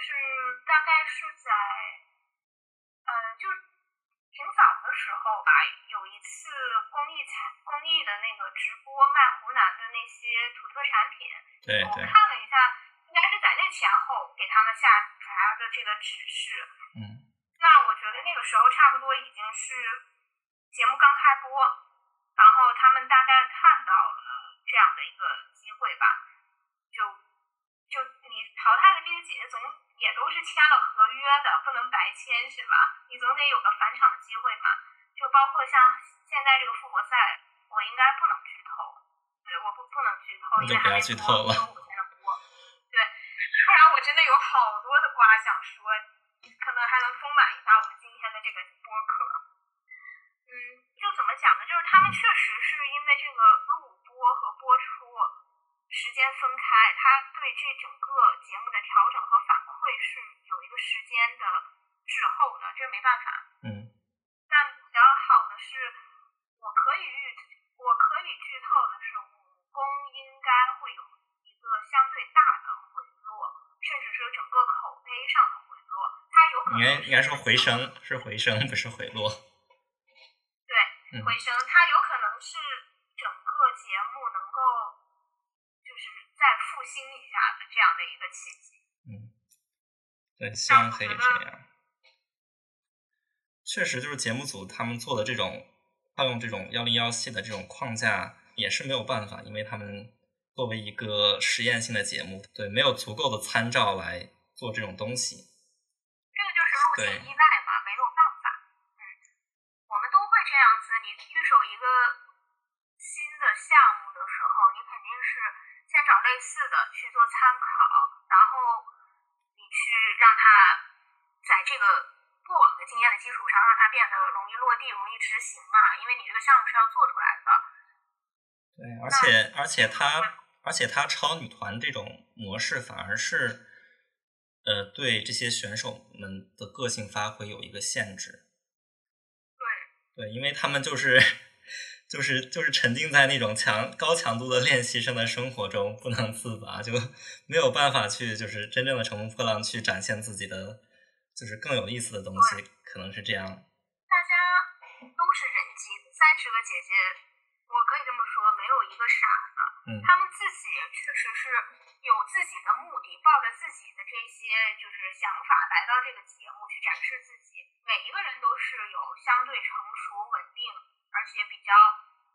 就是大概是在，呃，就挺早的时候吧，有一次公益采公益的那个直播卖湖南的那些土特产品，我对我看了一下，应该是在那前后给他们下达的这个指示。嗯那我觉得那个时候差不多已经是节目刚开播，然后他们大概看到了这样的一个机会吧，就就你淘汰的这些姐姐总也都是签了合约的，不能白签是吧？你总得有个返场的机会嘛。就包括像现在这个复活赛，我应该不能剧透，对，我不不能剧透，因为还没播，我才能播。对，不然我真的有好多的瓜想说，可能还能丰满一下我们今天的这个播客。嗯，就怎么讲呢？就是他们确实是因为这个录播和播出时间分开，他对这整个节目的调整和反馈是有一个时间的滞后的，这没办法。嗯。但比较好的是，我可以预，我可以剧透的是，武功应该会有一个相对大的回落，甚至是整个口碑上的回落。它有可能应该应该说回升，是回升，不是回落。对，回升，它有可能是整个节目能够就是再复兴一下的这样的一个契机。嗯，对，希望可以这样。确实，就是节目组他们做的这种，套用这种幺零幺系的这种框架也是没有办法，因为他们作为一个实验性的节目，对，没有足够的参照来做这种东西。这个就是路线依赖嘛，没有办法。嗯，我们都会这样子。你遇手一个新的项目的时候，你肯定是先找类似的去做参考，然后你去让它在这个。过往的经验的基础上，让它变得容易落地、容易执行嘛？因为你这个项目是要做出来的。对，而且而且它而且它超女团这种模式反而是，呃，对这些选手们的个性发挥有一个限制。对。对，因为他们就是就是就是沉浸在那种强高强度的练习生的生活中不能自拔，就 没有办法去就是真正的乘风破浪去展现自己的。就是更有意思的东西，可能是这样。大家都是人精，三十个姐姐，我可以这么说，没有一个傻的。嗯。他们自己确实是有自己的目的，抱着自己的这些就是想法来到这个节目去展示自己。每一个人都是有相对成熟、稳定，而且比较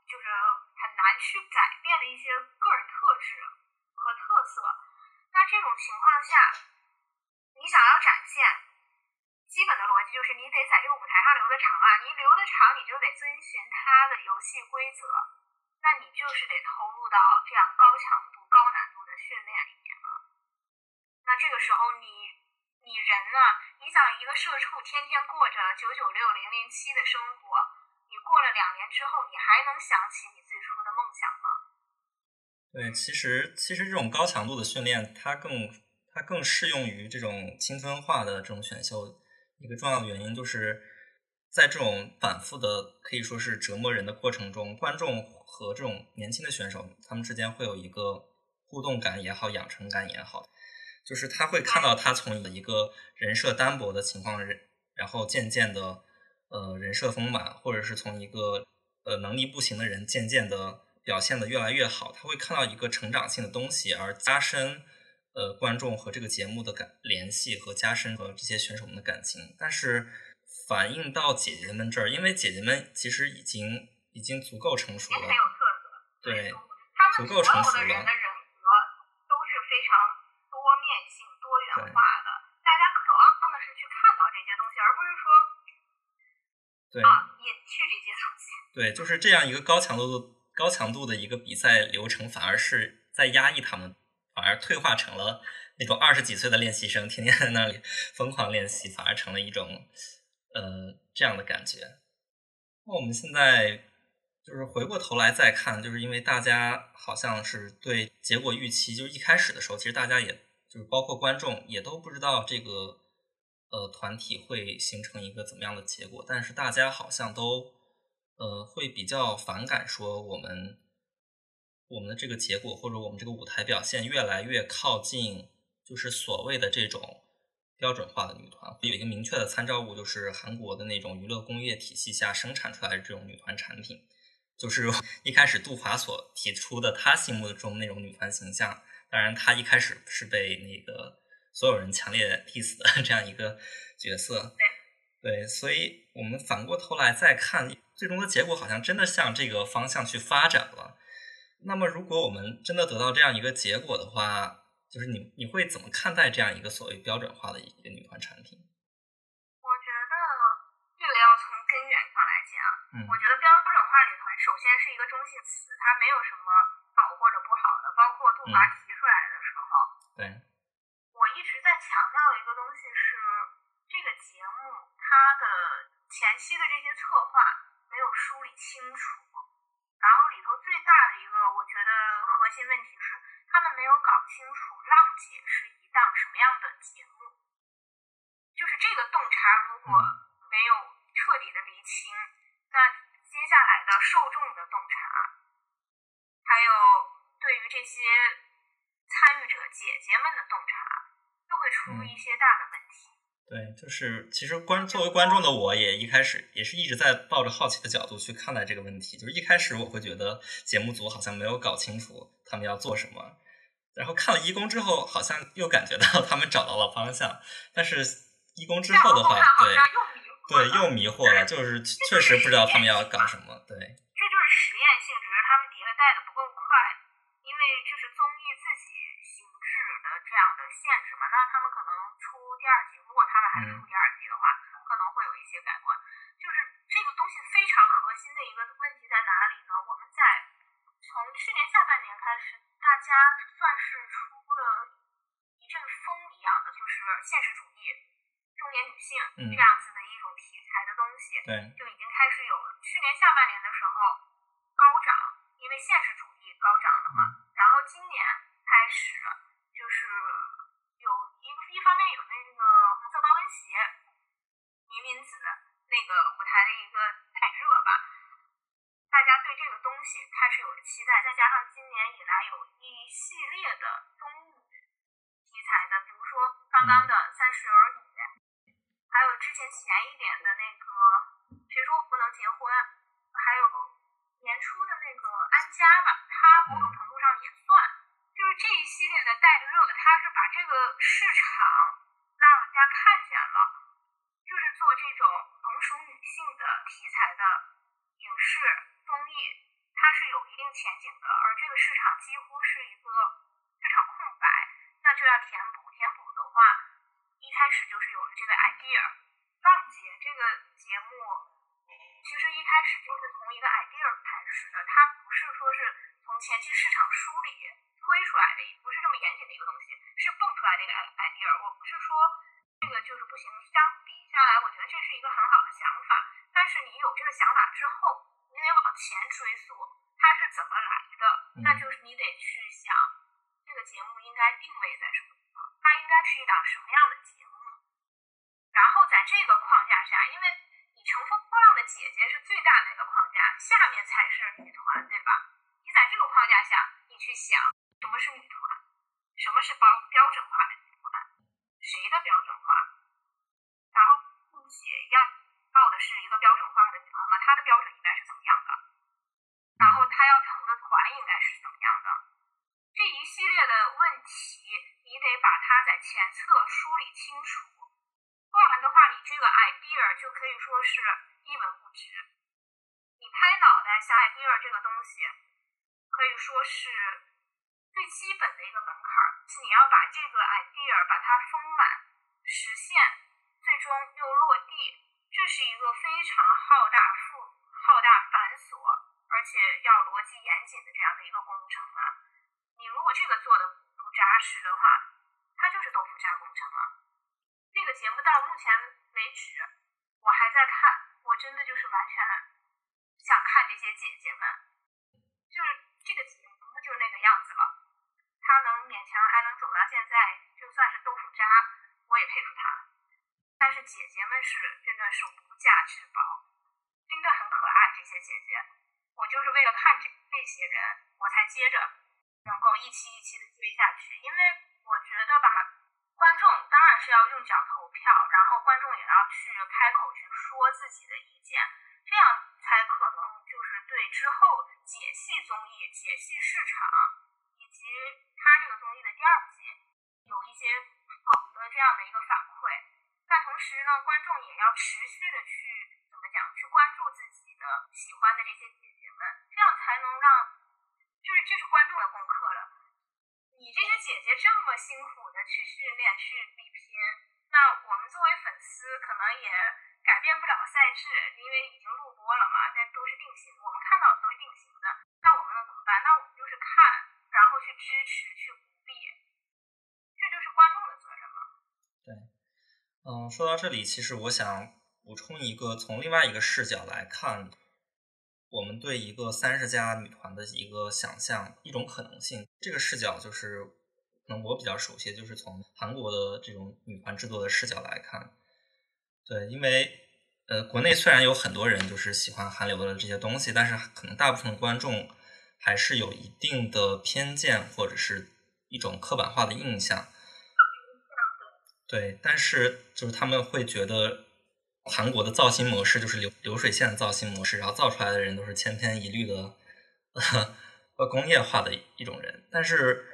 就是很难去改变的一些个人特质和特色。那这种情况下，你想要展现。基本的逻辑就是你得在这个舞台上留的长啊，你留的长，你就得遵循他的游戏规则，那你就是得投入到这样高强度、高难度的训练里面了。那这个时候，你你人呢？你想一个社畜天天过着九九六、零零七的生活，过了两年之后，你还能想起你最初的梦想吗？对，其实其实这种高强度的训练，它更它更适用于这种青春化的这种选秀。一个重要的原因就是，在这种反复的可以说是折磨人的过程中，观众和这种年轻的选手，他们之间会有一个互动感也好，养成感也好，就是他会看到他从一个人设单薄的情况，然后渐渐的呃人设丰满，或者是从一个呃能力不行的人渐渐的表现的越来越好，他会看到一个成长性的东西，而加深。呃，观众和这个节目的感联系和加深和这些选手们的感情，但是反映到姐姐们这儿，因为姐姐们其实已经已经足够成熟了，很有特色，对，足够成熟了。人对啊隐去这些东西。对，就是这样一个高强度的高强度的一个比赛流程，反而是在压抑他们。反而退化成了那种二十几岁的练习生，天天在那里疯狂练习，反而成了一种呃这样的感觉。那我们现在就是回过头来再看，就是因为大家好像是对结果预期，就是一开始的时候，其实大家也就是包括观众也都不知道这个呃团体会形成一个怎么样的结果，但是大家好像都呃会比较反感说我们。我们的这个结果，或者我们这个舞台表现越来越靠近，就是所谓的这种标准化的女团，有一个明确的参照物，就是韩国的那种娱乐工业体系下生产出来的这种女团产品，就是 一开始杜华所提出的他心目中那种女团形象。当然，他一开始是被那个所有人强烈 diss 的这样一个角色。对，对所以我们反过头来再看，最终的结果好像真的向这个方向去发展了。那么，如果我们真的得到这样一个结果的话，就是你你会怎么看待这样一个所谓标准化的一个女团产品？我觉得这个要从根源上来讲。嗯。我觉得标准化女团首先是一个中性词，它没有什么好或者不好的。包括杜华提出来的时候，对，我一直在强调的一个东西是，这个节目它的前期的这些策划没有梳理清楚，然后里头最大的一个我觉得核心问题是，他们没有搞清楚浪姐是一档什么样的节目，就是这个洞察如果没有彻底的厘清，那接下来的受众的洞察，还有对于这些参与者姐姐们的洞察，就会出一些大的问题。对，就是其实观作为观众的我也一开始也是一直在抱着好奇的角度去看待这个问题。就是一开始我会觉得节目组好像没有搞清楚他们要做什么，然后看了一公之后，好像又感觉到他们找到了方向。但是一公之后的话，对。对，又迷惑了，就是确实不知道他们要搞什么。对，这就是实验性，只是他们迭代的不够快，因为这是综艺自己形制的这样的限制嘛。那他们可能出第二季，如果他们还出第二季的话，可能会有一些改观。就是这个东西非常核心的一个问题在哪里呢？我们在从去年下半年开始，大家算是出了一阵风一样的，就是现实主义、中年女性这样子。对，就已经开始有了。去年下半年的时候高涨，因为现实主义高涨了嘛。然后今年开始就是有一个一方面有那个红色高跟鞋、迷民子那个舞台的一个太热吧，大家对这个东西开始有了期待。再加上今年以来有一系列的综艺题材的，比如说刚刚的《三十而已》，还有之前前一点的那个。谁说我不能结婚？还有年初的那个安家吧，它某种程度上也算，就是这一系列的带热，它是把这个市场让人家看见了，就是做这种成熟女性的题材的影视综艺，它是有一定前景的。而这个市场几乎是一个市场空白，那就要填补。填补的话，一开始就是有了这个 idea，浪姐这个节目。其实一开始就是从一个 idea 开始的，它不是说是从前期市场梳理推出来的，也不是这么严谨的一个东西，是蹦出来的一个 idea。我不是说这个就是不行，相比下来，我觉得这是一个很好的想法。但是你有这个想法之后，你得往前追溯它是怎么来的，那就是你得去想这个节目应该定位在什么地方，它应该是一档什么样的节目。然后在这个框架下，因为。乘风破浪的姐姐是最大的一个框架，下面才是女团，对吧？你在这个框架下，你去想什么是女团，什么是标标准化的女团，谁的标准化？然后并且要要的是一个标准化的女团吗？她的标准应该是怎么样的？然后她要成的团应该是怎么样的？这一系列的问题，你得把它在前侧梳理清楚。不然的话，你这个 idea 就可以说是一文不值。你拍脑袋想 idea 这个东西，可以说是最基本的一个门槛儿。是你要把这个 idea 把它封满、实现，最终又落地，这是一个非常浩大、复浩大、繁琐，而且要逻辑严谨的这样的一个工程啊。你如果这个做的不扎实的话，它就是豆腐渣工程啊。这个节目到目前为止，我还在看，我真的就是完全想看这些姐姐们，就是这个节目就是那个样子了。他能勉强还能走到现在，就算是豆腐渣，我也佩服他。但是姐姐们是真的是无价之宝，真的很可爱。这些姐姐，我就是为了看这这些人，我才接着能够一期一期的追下去，因为我觉得吧。观众当然是要用脚投票，然后观众也要去开口去说自己的意见，这样才可能就是对之后解析综艺、解析市场以及他这个综艺的第二季有一些好的这样的一个反馈。那同时呢，观众也要持续去怎么讲，去关注自己的喜欢的这些姐姐们，这样才能让，就是这是观众的功课了。你这些姐姐这么辛苦的去训练、去比拼，那我们作为粉丝可能也改变不了赛制，因为已经录播了嘛，这都是定型。我们看到的都嗯，说到这里，其实我想补充一个从另外一个视角来看，我们对一个三十加女团的一个想象，一种可能性。这个视角就是，可能我比较熟悉，就是从韩国的这种女团制作的视角来看。对，因为呃，国内虽然有很多人就是喜欢韩流的这些东西，但是可能大部分观众还是有一定的偏见或者是一种刻板化的印象。对，但是就是他们会觉得韩国的造星模式就是流流水线的造星模式，然后造出来的人都是千篇一律的，呃，工业化的一种人。但是，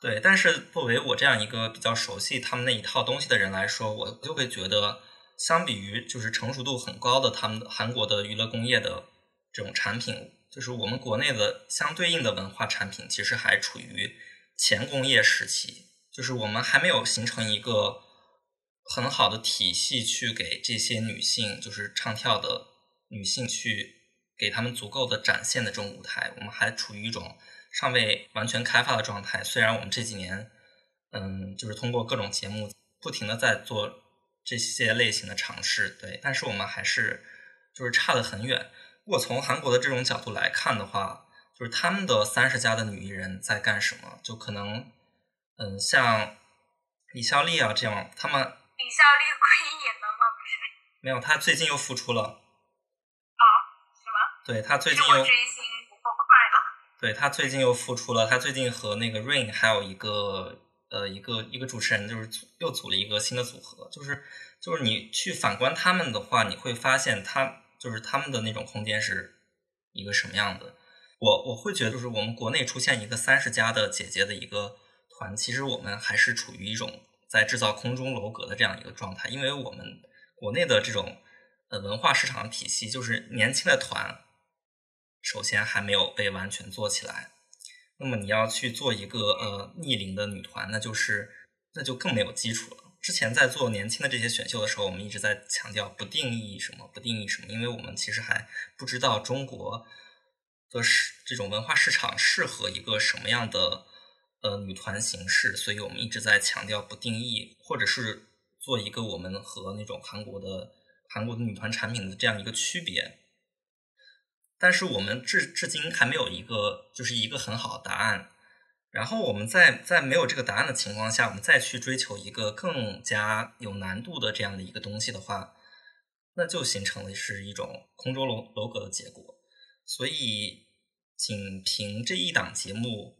对，但是作为我这样一个比较熟悉他们那一套东西的人来说，我就会觉得，相比于就是成熟度很高的他们韩国的娱乐工业的这种产品，就是我们国内的相对应的文化产品，其实还处于前工业时期。就是我们还没有形成一个很好的体系，去给这些女性，就是唱跳的女性，去给他们足够的展现的这种舞台。我们还处于一种尚未完全开发的状态。虽然我们这几年，嗯，就是通过各种节目不停的在做这些类型的尝试，对，但是我们还是就是差得很远。如果从韩国的这种角度来看的话，就是他们的三十加的女艺人在干什么？就可能。嗯，像李孝利啊这样，他们李孝利归隐了吗？不是，没有，他最近又复出了。啊？什么？对他最近又追星不够快了。对他最近又复出了，他最近和那个 Rain 还有一个呃一个一个主持人，就是又组了一个新的组合，就是就是你去反观他们的话，你会发现他就是他们的那种空间是一个什么样的。我我会觉得，就是我们国内出现一个三十加的姐姐的一个。团其实我们还是处于一种在制造空中楼阁的这样一个状态，因为我们国内的这种呃文化市场体系，就是年轻的团首先还没有被完全做起来。那么你要去做一个呃逆龄的女团，那就是那就更没有基础了。之前在做年轻的这些选秀的时候，我们一直在强调不定义什么，不定义什么，因为我们其实还不知道中国的市这种文化市场适合一个什么样的。呃，女团形式，所以我们一直在强调不定义，或者是做一个我们和那种韩国的韩国的女团产品的这样一个区别。但是我们至至今还没有一个就是一个很好的答案。然后我们在在没有这个答案的情况下，我们再去追求一个更加有难度的这样的一个东西的话，那就形成了是一种空中楼楼阁的结果。所以，仅凭这一档节目。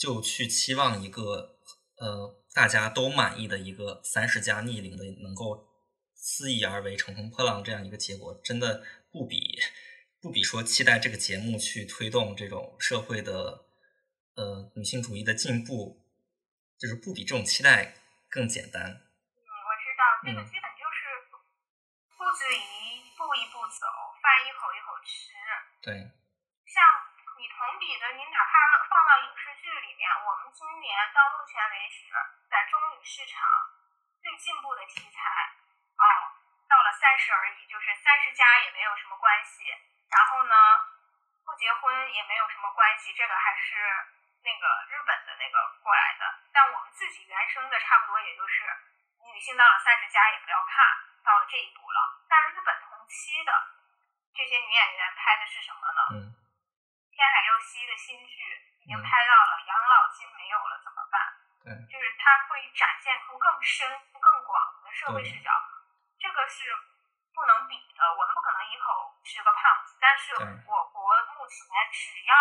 就去期望一个呃大家都满意的一个三十加逆龄的能够肆意而为乘风破浪这样一个结果，真的不比不比说期待这个节目去推动这种社会的呃女性主义的进步，就是不比这种期待更简单。嗯，我知道，这个基本就是步子一步一步走，饭一口一口吃。对。像你同比的，你哪怕放到影视剧。里面，我们今年到目前为止，在中女市场最进步的题材哦，到了三十而已，就是三十加也没有什么关系。然后呢，不结婚也没有什么关系，这个还是那个日本的那个过来的。但我们自己原生的，差不多也就是女性到了三十加也不要怕，到了这一步了。但日本同期的这些女演员拍的是什么呢？嗯，天海佑希的新剧。已经拍到了养老金没有了怎么办？对，就是它会展现出更深、更广的社会视角，这个是不能比的。我们不可能一口吃个胖子，但是我国目前只要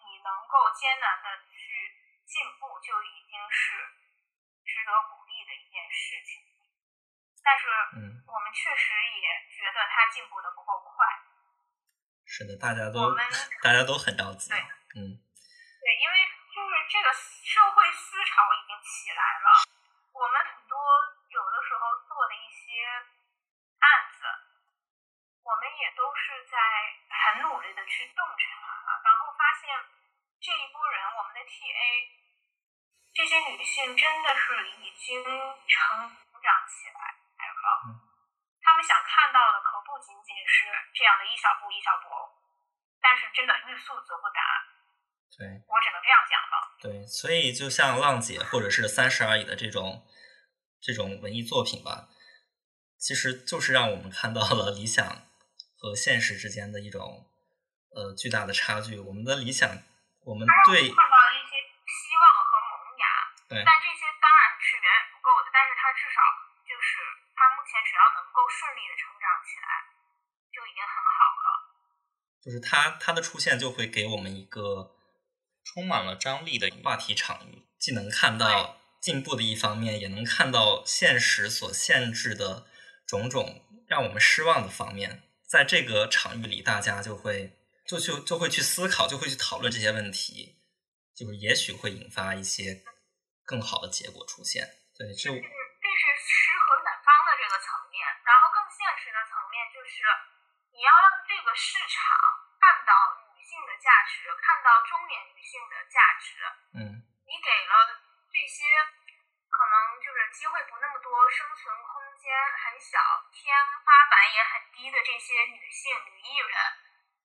你能够艰难的去进步，就已经是值得鼓励的一件事情。但是，嗯，我们确实也觉得他进步的不够快。是的，大家都 大家都很着急。对，嗯。对，因为就是这个社会思潮已经起来了，我们很多有的时候做的一些案子，我们也都是在很努力的去洞察，然后发现这一波人，我们的 TA 这些女性真的是已经成长起来了，他们想看到的可不仅仅是这样的一小步一小步，但是真的欲速则不达。对，我只能这样讲了。对，所以就像浪姐或者是三十而已的这种这种文艺作品吧，其实就是让我们看到了理想和现实之间的一种呃巨大的差距。我们的理想，我们对看到了一些希望和萌芽，对但这些当然是远远不够的，但是它至少就是它目前只要能够顺利的成长起来，就已经很好了。就是它它的出现就会给我们一个充满了张力的话题场域，既能看到进步的一方面，也能看到现实所限制的种种让我们失望的方面。在这个场域里，大家就会就就就会去思考，就会去讨论这些问题，就是也许会引发一些更好的结果出现。对，这这是诗和远方的这个层面，然后更现实的层面就是你要让这个市场看到女性的价值，看到中年女性的价值。嗯你给了这些可能就是机会不那么多、生存空间很小、天花板也很低的这些女性女艺人，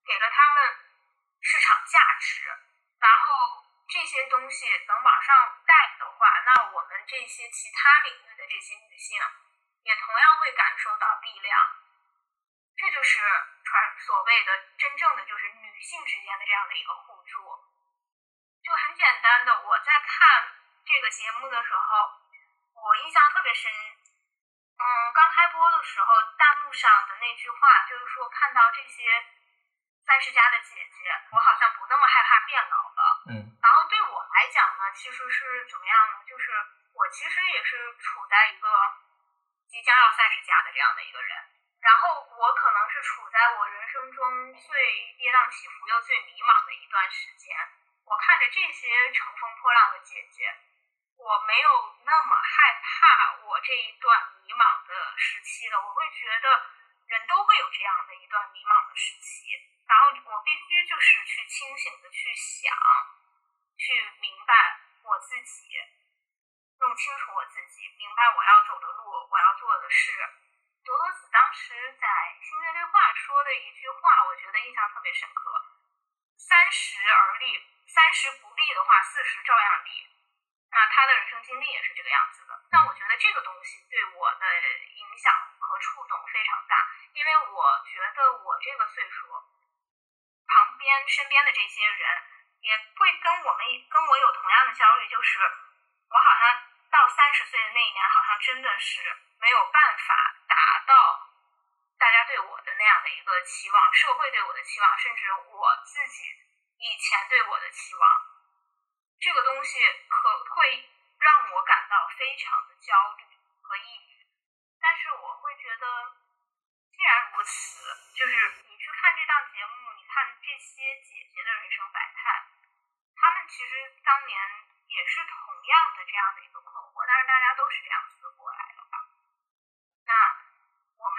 给了她们市场价值，然后这些东西能往上带的话，那我们这些其他领域的这些女性也同样会感受到力量。这就是传所谓的真正的就是女性之间的这样的一个互助。就很简单的，我在看这个节目的时候，我印象特别深。嗯，刚开播的时候，弹幕上的那句话就是说，看到这些三十加的姐姐，我好像不那么害怕变老了。嗯然后对我来讲呢，其实是怎么样呢？就是我其实也是处在一个即将要三十加的这样的一个人，然后我可能是处在我人生中最跌宕起伏又最迷茫的一段时间。我看着这些乘风破浪的姐姐，我没有那么害怕我这一段迷茫的时期了。我会觉得人都会有这样的一段迷茫的时期，然后我必须就是去清醒的去想，去明白我自己，弄清楚我自己，明白我要走的路，我要做的事。多多子当时在《新月对话》说的一句话，我觉得印象特别深刻：三十而立，三十不立的话，四十照样立。那他的人生经历也是这个样子的。那我觉得这个东西对我的影响和触动非常大，因为我觉得我这个岁数，旁边身边的这些人也会跟我们跟我有同样的焦虑，就是我好像到三十岁的那一年，好像真的是没有办法达到大家对我的那样的一个期望，社会对我的期望，甚至我自己以前对我的期望。这个东西可会让我感到非常的焦虑和抑郁，但是我会觉得，既然如此，就是你去看这档节目，你看这些姐姐的人生百态，她们其实当年也是同样的这样的一个困惑，但是大家都是这样子过来的吧？那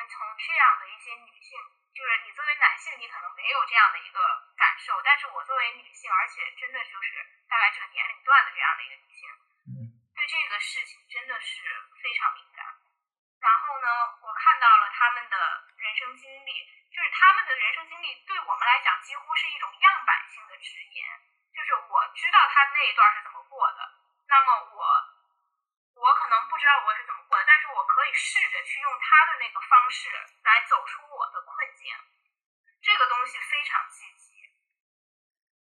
从这样的一些女性，就是你作为男性，你可能没有这样的一个感受，但是我作为女性，而且真的就是大概这个年龄段的这样的一个女性，嗯。对这个事情真的是非常敏感。然后呢，我看到了他们的人生经历，就是他们的人生经历对我们来讲几乎是一种样板性的指引，就是我知道他那一段是怎么过的，那么我我可能不知道我是但是我可以试着去用他的那个方式来走出我的困境。这个东西非常积极。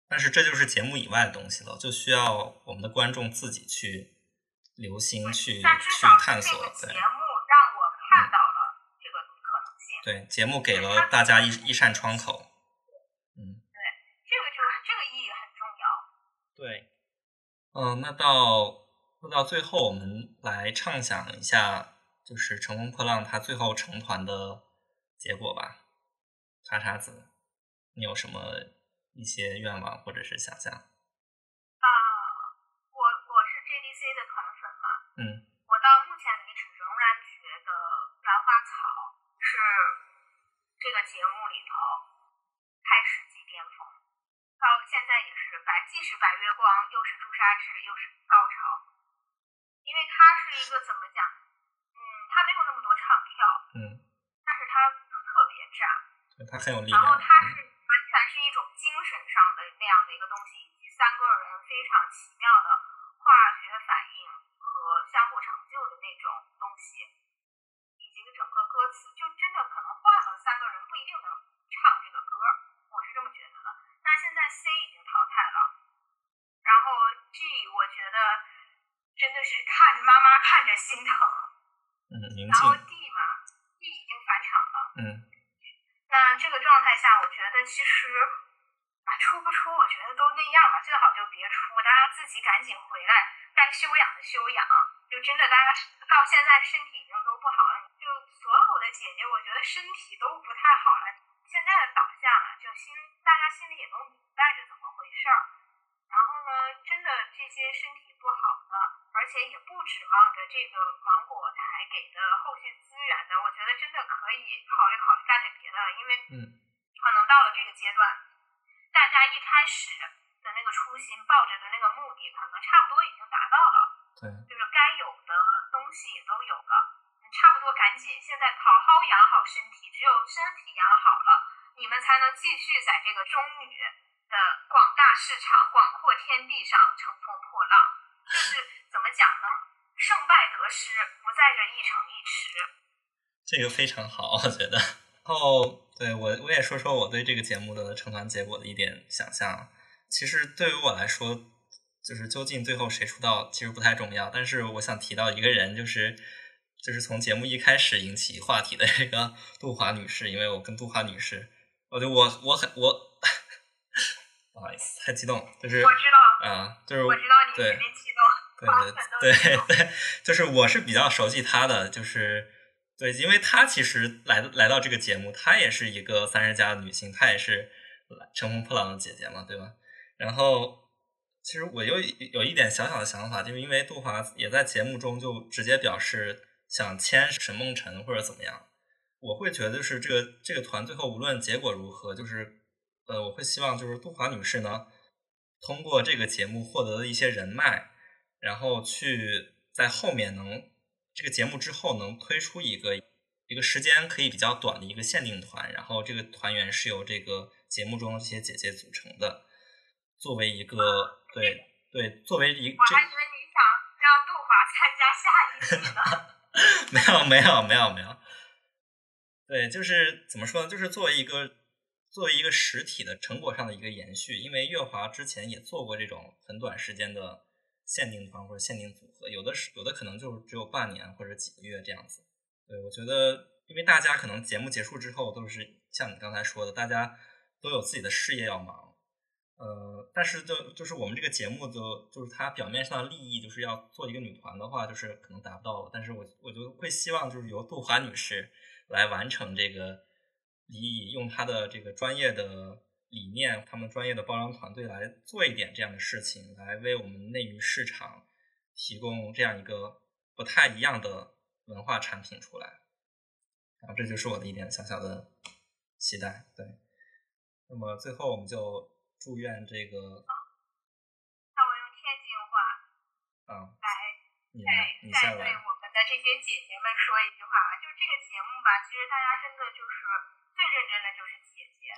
但是这就是节目以外的东西了，就需要我们的观众自己去留心去去探索。对这个节目让我看到了这个可能性。对，节目给了大家一一扇窗口。嗯，对这个就是这个意义很重要。对。嗯，那到那到最后，我们来畅想一下，就是《乘风破浪》它最后成团的结果吧。叉叉子，你有什么一些愿望或者是想象？啊，我我是 JDC 的团粉嘛，嗯我到目前为止仍然觉得《兰花草》是这个节目里头开始即巅峰，到现在也是白，既是白月光，又是朱砂痣，又是高潮，因为他是一个怎么讲，嗯，他没有那么多唱跳，嗯，但是他特别炸，他很有力量，然后他是完全是一种精神上的那样的一个东西，以及三个人非常奇妙的化学反应和相互成就的那种东西，以及整个歌词，就真的可能换了三个人不一定能唱这个歌，我是这么觉得的。但现在 C 已经淘汰了，然后 G 我觉得。心疼。嗯，宁然后静，D 嘛弟已经返场了。嗯那这个状态下，我觉得其实啊，出不出，我觉得都那样吧，最好就别出，大家自己赶紧回来，该休养的休养。就真的大家到现在身体已经都不好了，就所有的姐姐，我觉得身体都不太好了。现在的导向啊，就心大家心里也都明白是怎么回事儿。然后呢，真的这些身体不好的，而且也不指望着这个芒果台给的后续资源的，我觉得真的可以考虑考虑干点别的，因为嗯。可能到了这个阶段，大家一开始的那个初心，抱着的那个目的，可能差不多已经达到了，对，就是该有的东西也都有了，差不多赶紧现在好好养好身体，只有身体养好了，你们才能继续在这个中女的广大市场、广阔天地上乘风破浪。就是怎么讲呢？胜败得失不在着一城一池。这个非常好，我觉得。然后，对我我也说说我对这个节目的成团结果的一点想象。其实对于我来说，就是究竟最后谁出道其实不太重要，但是我想提到一个人，就是就是从节目一开始引起话题的这个杜华女士，因为我跟杜华女士，我就我我很我 不好意思，太激动，就是我知道，啊、就是我知道你对对对对，就是我是比较熟悉她的，就是对，因为她其实来来到这个节目，她也是一个三十加的女性，她也是乘风破浪的姐姐嘛，对吧？然后其实我有有一点小小的想法，就是因为杜华也在节目中就直接表示想签沈梦辰或者怎么样，我会觉得就是这个这个团最后无论结果如何，就是呃，我会希望就是杜华女士呢，通过这个节目获得的一些人脉，然后去在后面能这个节目之后能推出一个一个时间可以比较短的一个限定团，然后这个团员是由这个节目中的这些姐姐组成的，作为一个对对作为一个我还以为你想让杜华参加下一季呢。没有没有没有没有，对，就是怎么说呢？就是作为一个作为一个实体的成果上的一个延续，因为月华之前也做过这种很短时间的限定团或者限定组合，有的是有的可能就只有半年或者几个月这样子。对我觉得，因为大家可能节目结束之后都是像你刚才说的，大家都有自己的事业要忙。呃，但是就就是我们这个节目就就是它表面上的利益就是要做一个女团的话，就是可能达不到了。但是我我就会希望就是由杜华女士来完成这个利益，用她的这个专业的理念，他们专业的包装团队来做一点这样的事情，来为我们内娱市场提供这样一个不太一样的文化产品出来。然后这就是我的一点小小的期待。对，那么最后我们就祝愿这个那我用天津话嗯，来你再再。对我们的这些姐姐们说一句话啊，就这个节目吧，其实大家真的就是最认真的就是姐姐，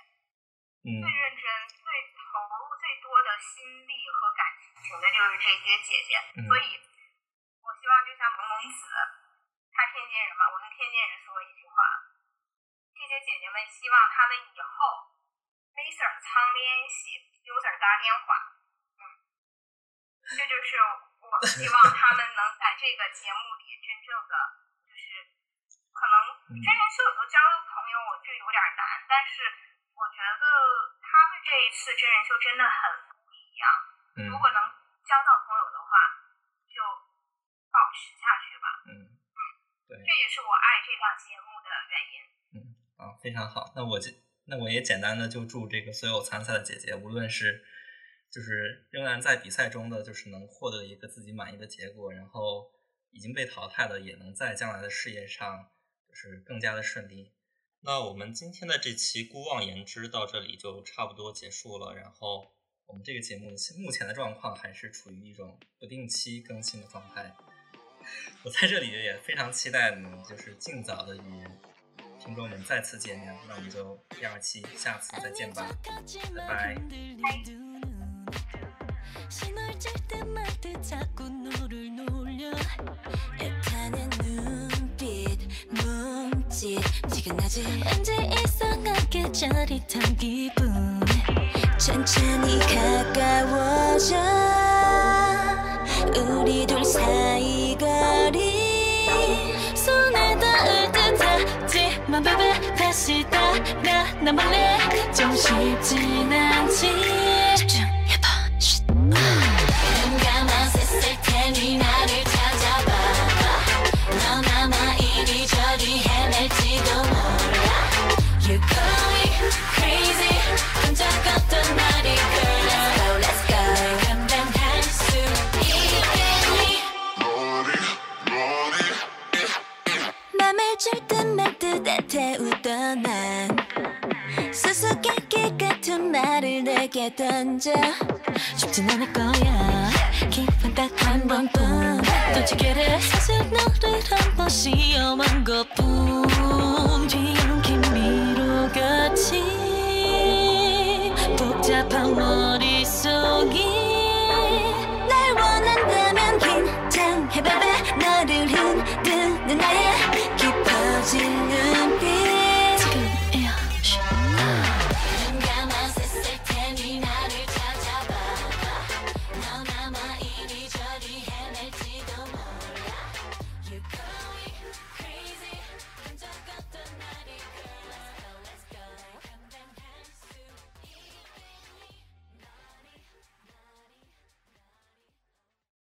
嗯。最认真、最投入最多的心力和感情的就是这些姐姐，嗯。所以我希望就像萌萌子，她天津人嘛，我跟天津人说一句话，这些姐姐们希望她们以后没事儿常联系，有事儿打电话，嗯，这就是我希望他们能在这个节目里真正的就是可能嗯。真人秀有时候交朋友我这有点难，但是我觉得他们这一次真人秀真的很不一样。嗯如果能交到朋友的话，就保持下去吧。嗯，对，这也是我爱这档节目的原因。嗯啊，非常好。那我就那我也简单的就祝这个所有参赛的姐姐，无论是就是仍然在比赛中的，就是能获得一个自己满意的结果，然后已经被淘汰的，也能在将来的事业上就是更加的顺利。那我们今天的这期孤妄言之到这里就差不多结束了。然后我们这个节目目前的状况还是处于一种不定期更新的状态。我在这里也非常期待你，就是尽早的与听众们再次见面。那我们就第二期下次再见吧，拜拜。 신호질 때마다 자꾸 너를 놀려 약간의 눈빛 지 지근하지 왠지 이상하게 짜릿한 기분 천천히 가까워져. 우리 둘 사이 거리 손에 닿을 듯 하지만 baby 다시 따라 나 몰래 좀 쉽진 않지. 집중 예뻐 쉿. 음. 감감한 셋을 테니 던져 쉽진 않을 거야. 기분 딱한 번뿐. 던지기를 사실 너를 한 번 시험한 것뿐. 귀여운 김미로 같이 복잡한 머릿속이 날 원한다면 긴장해 baby. 나를 흔드는 나의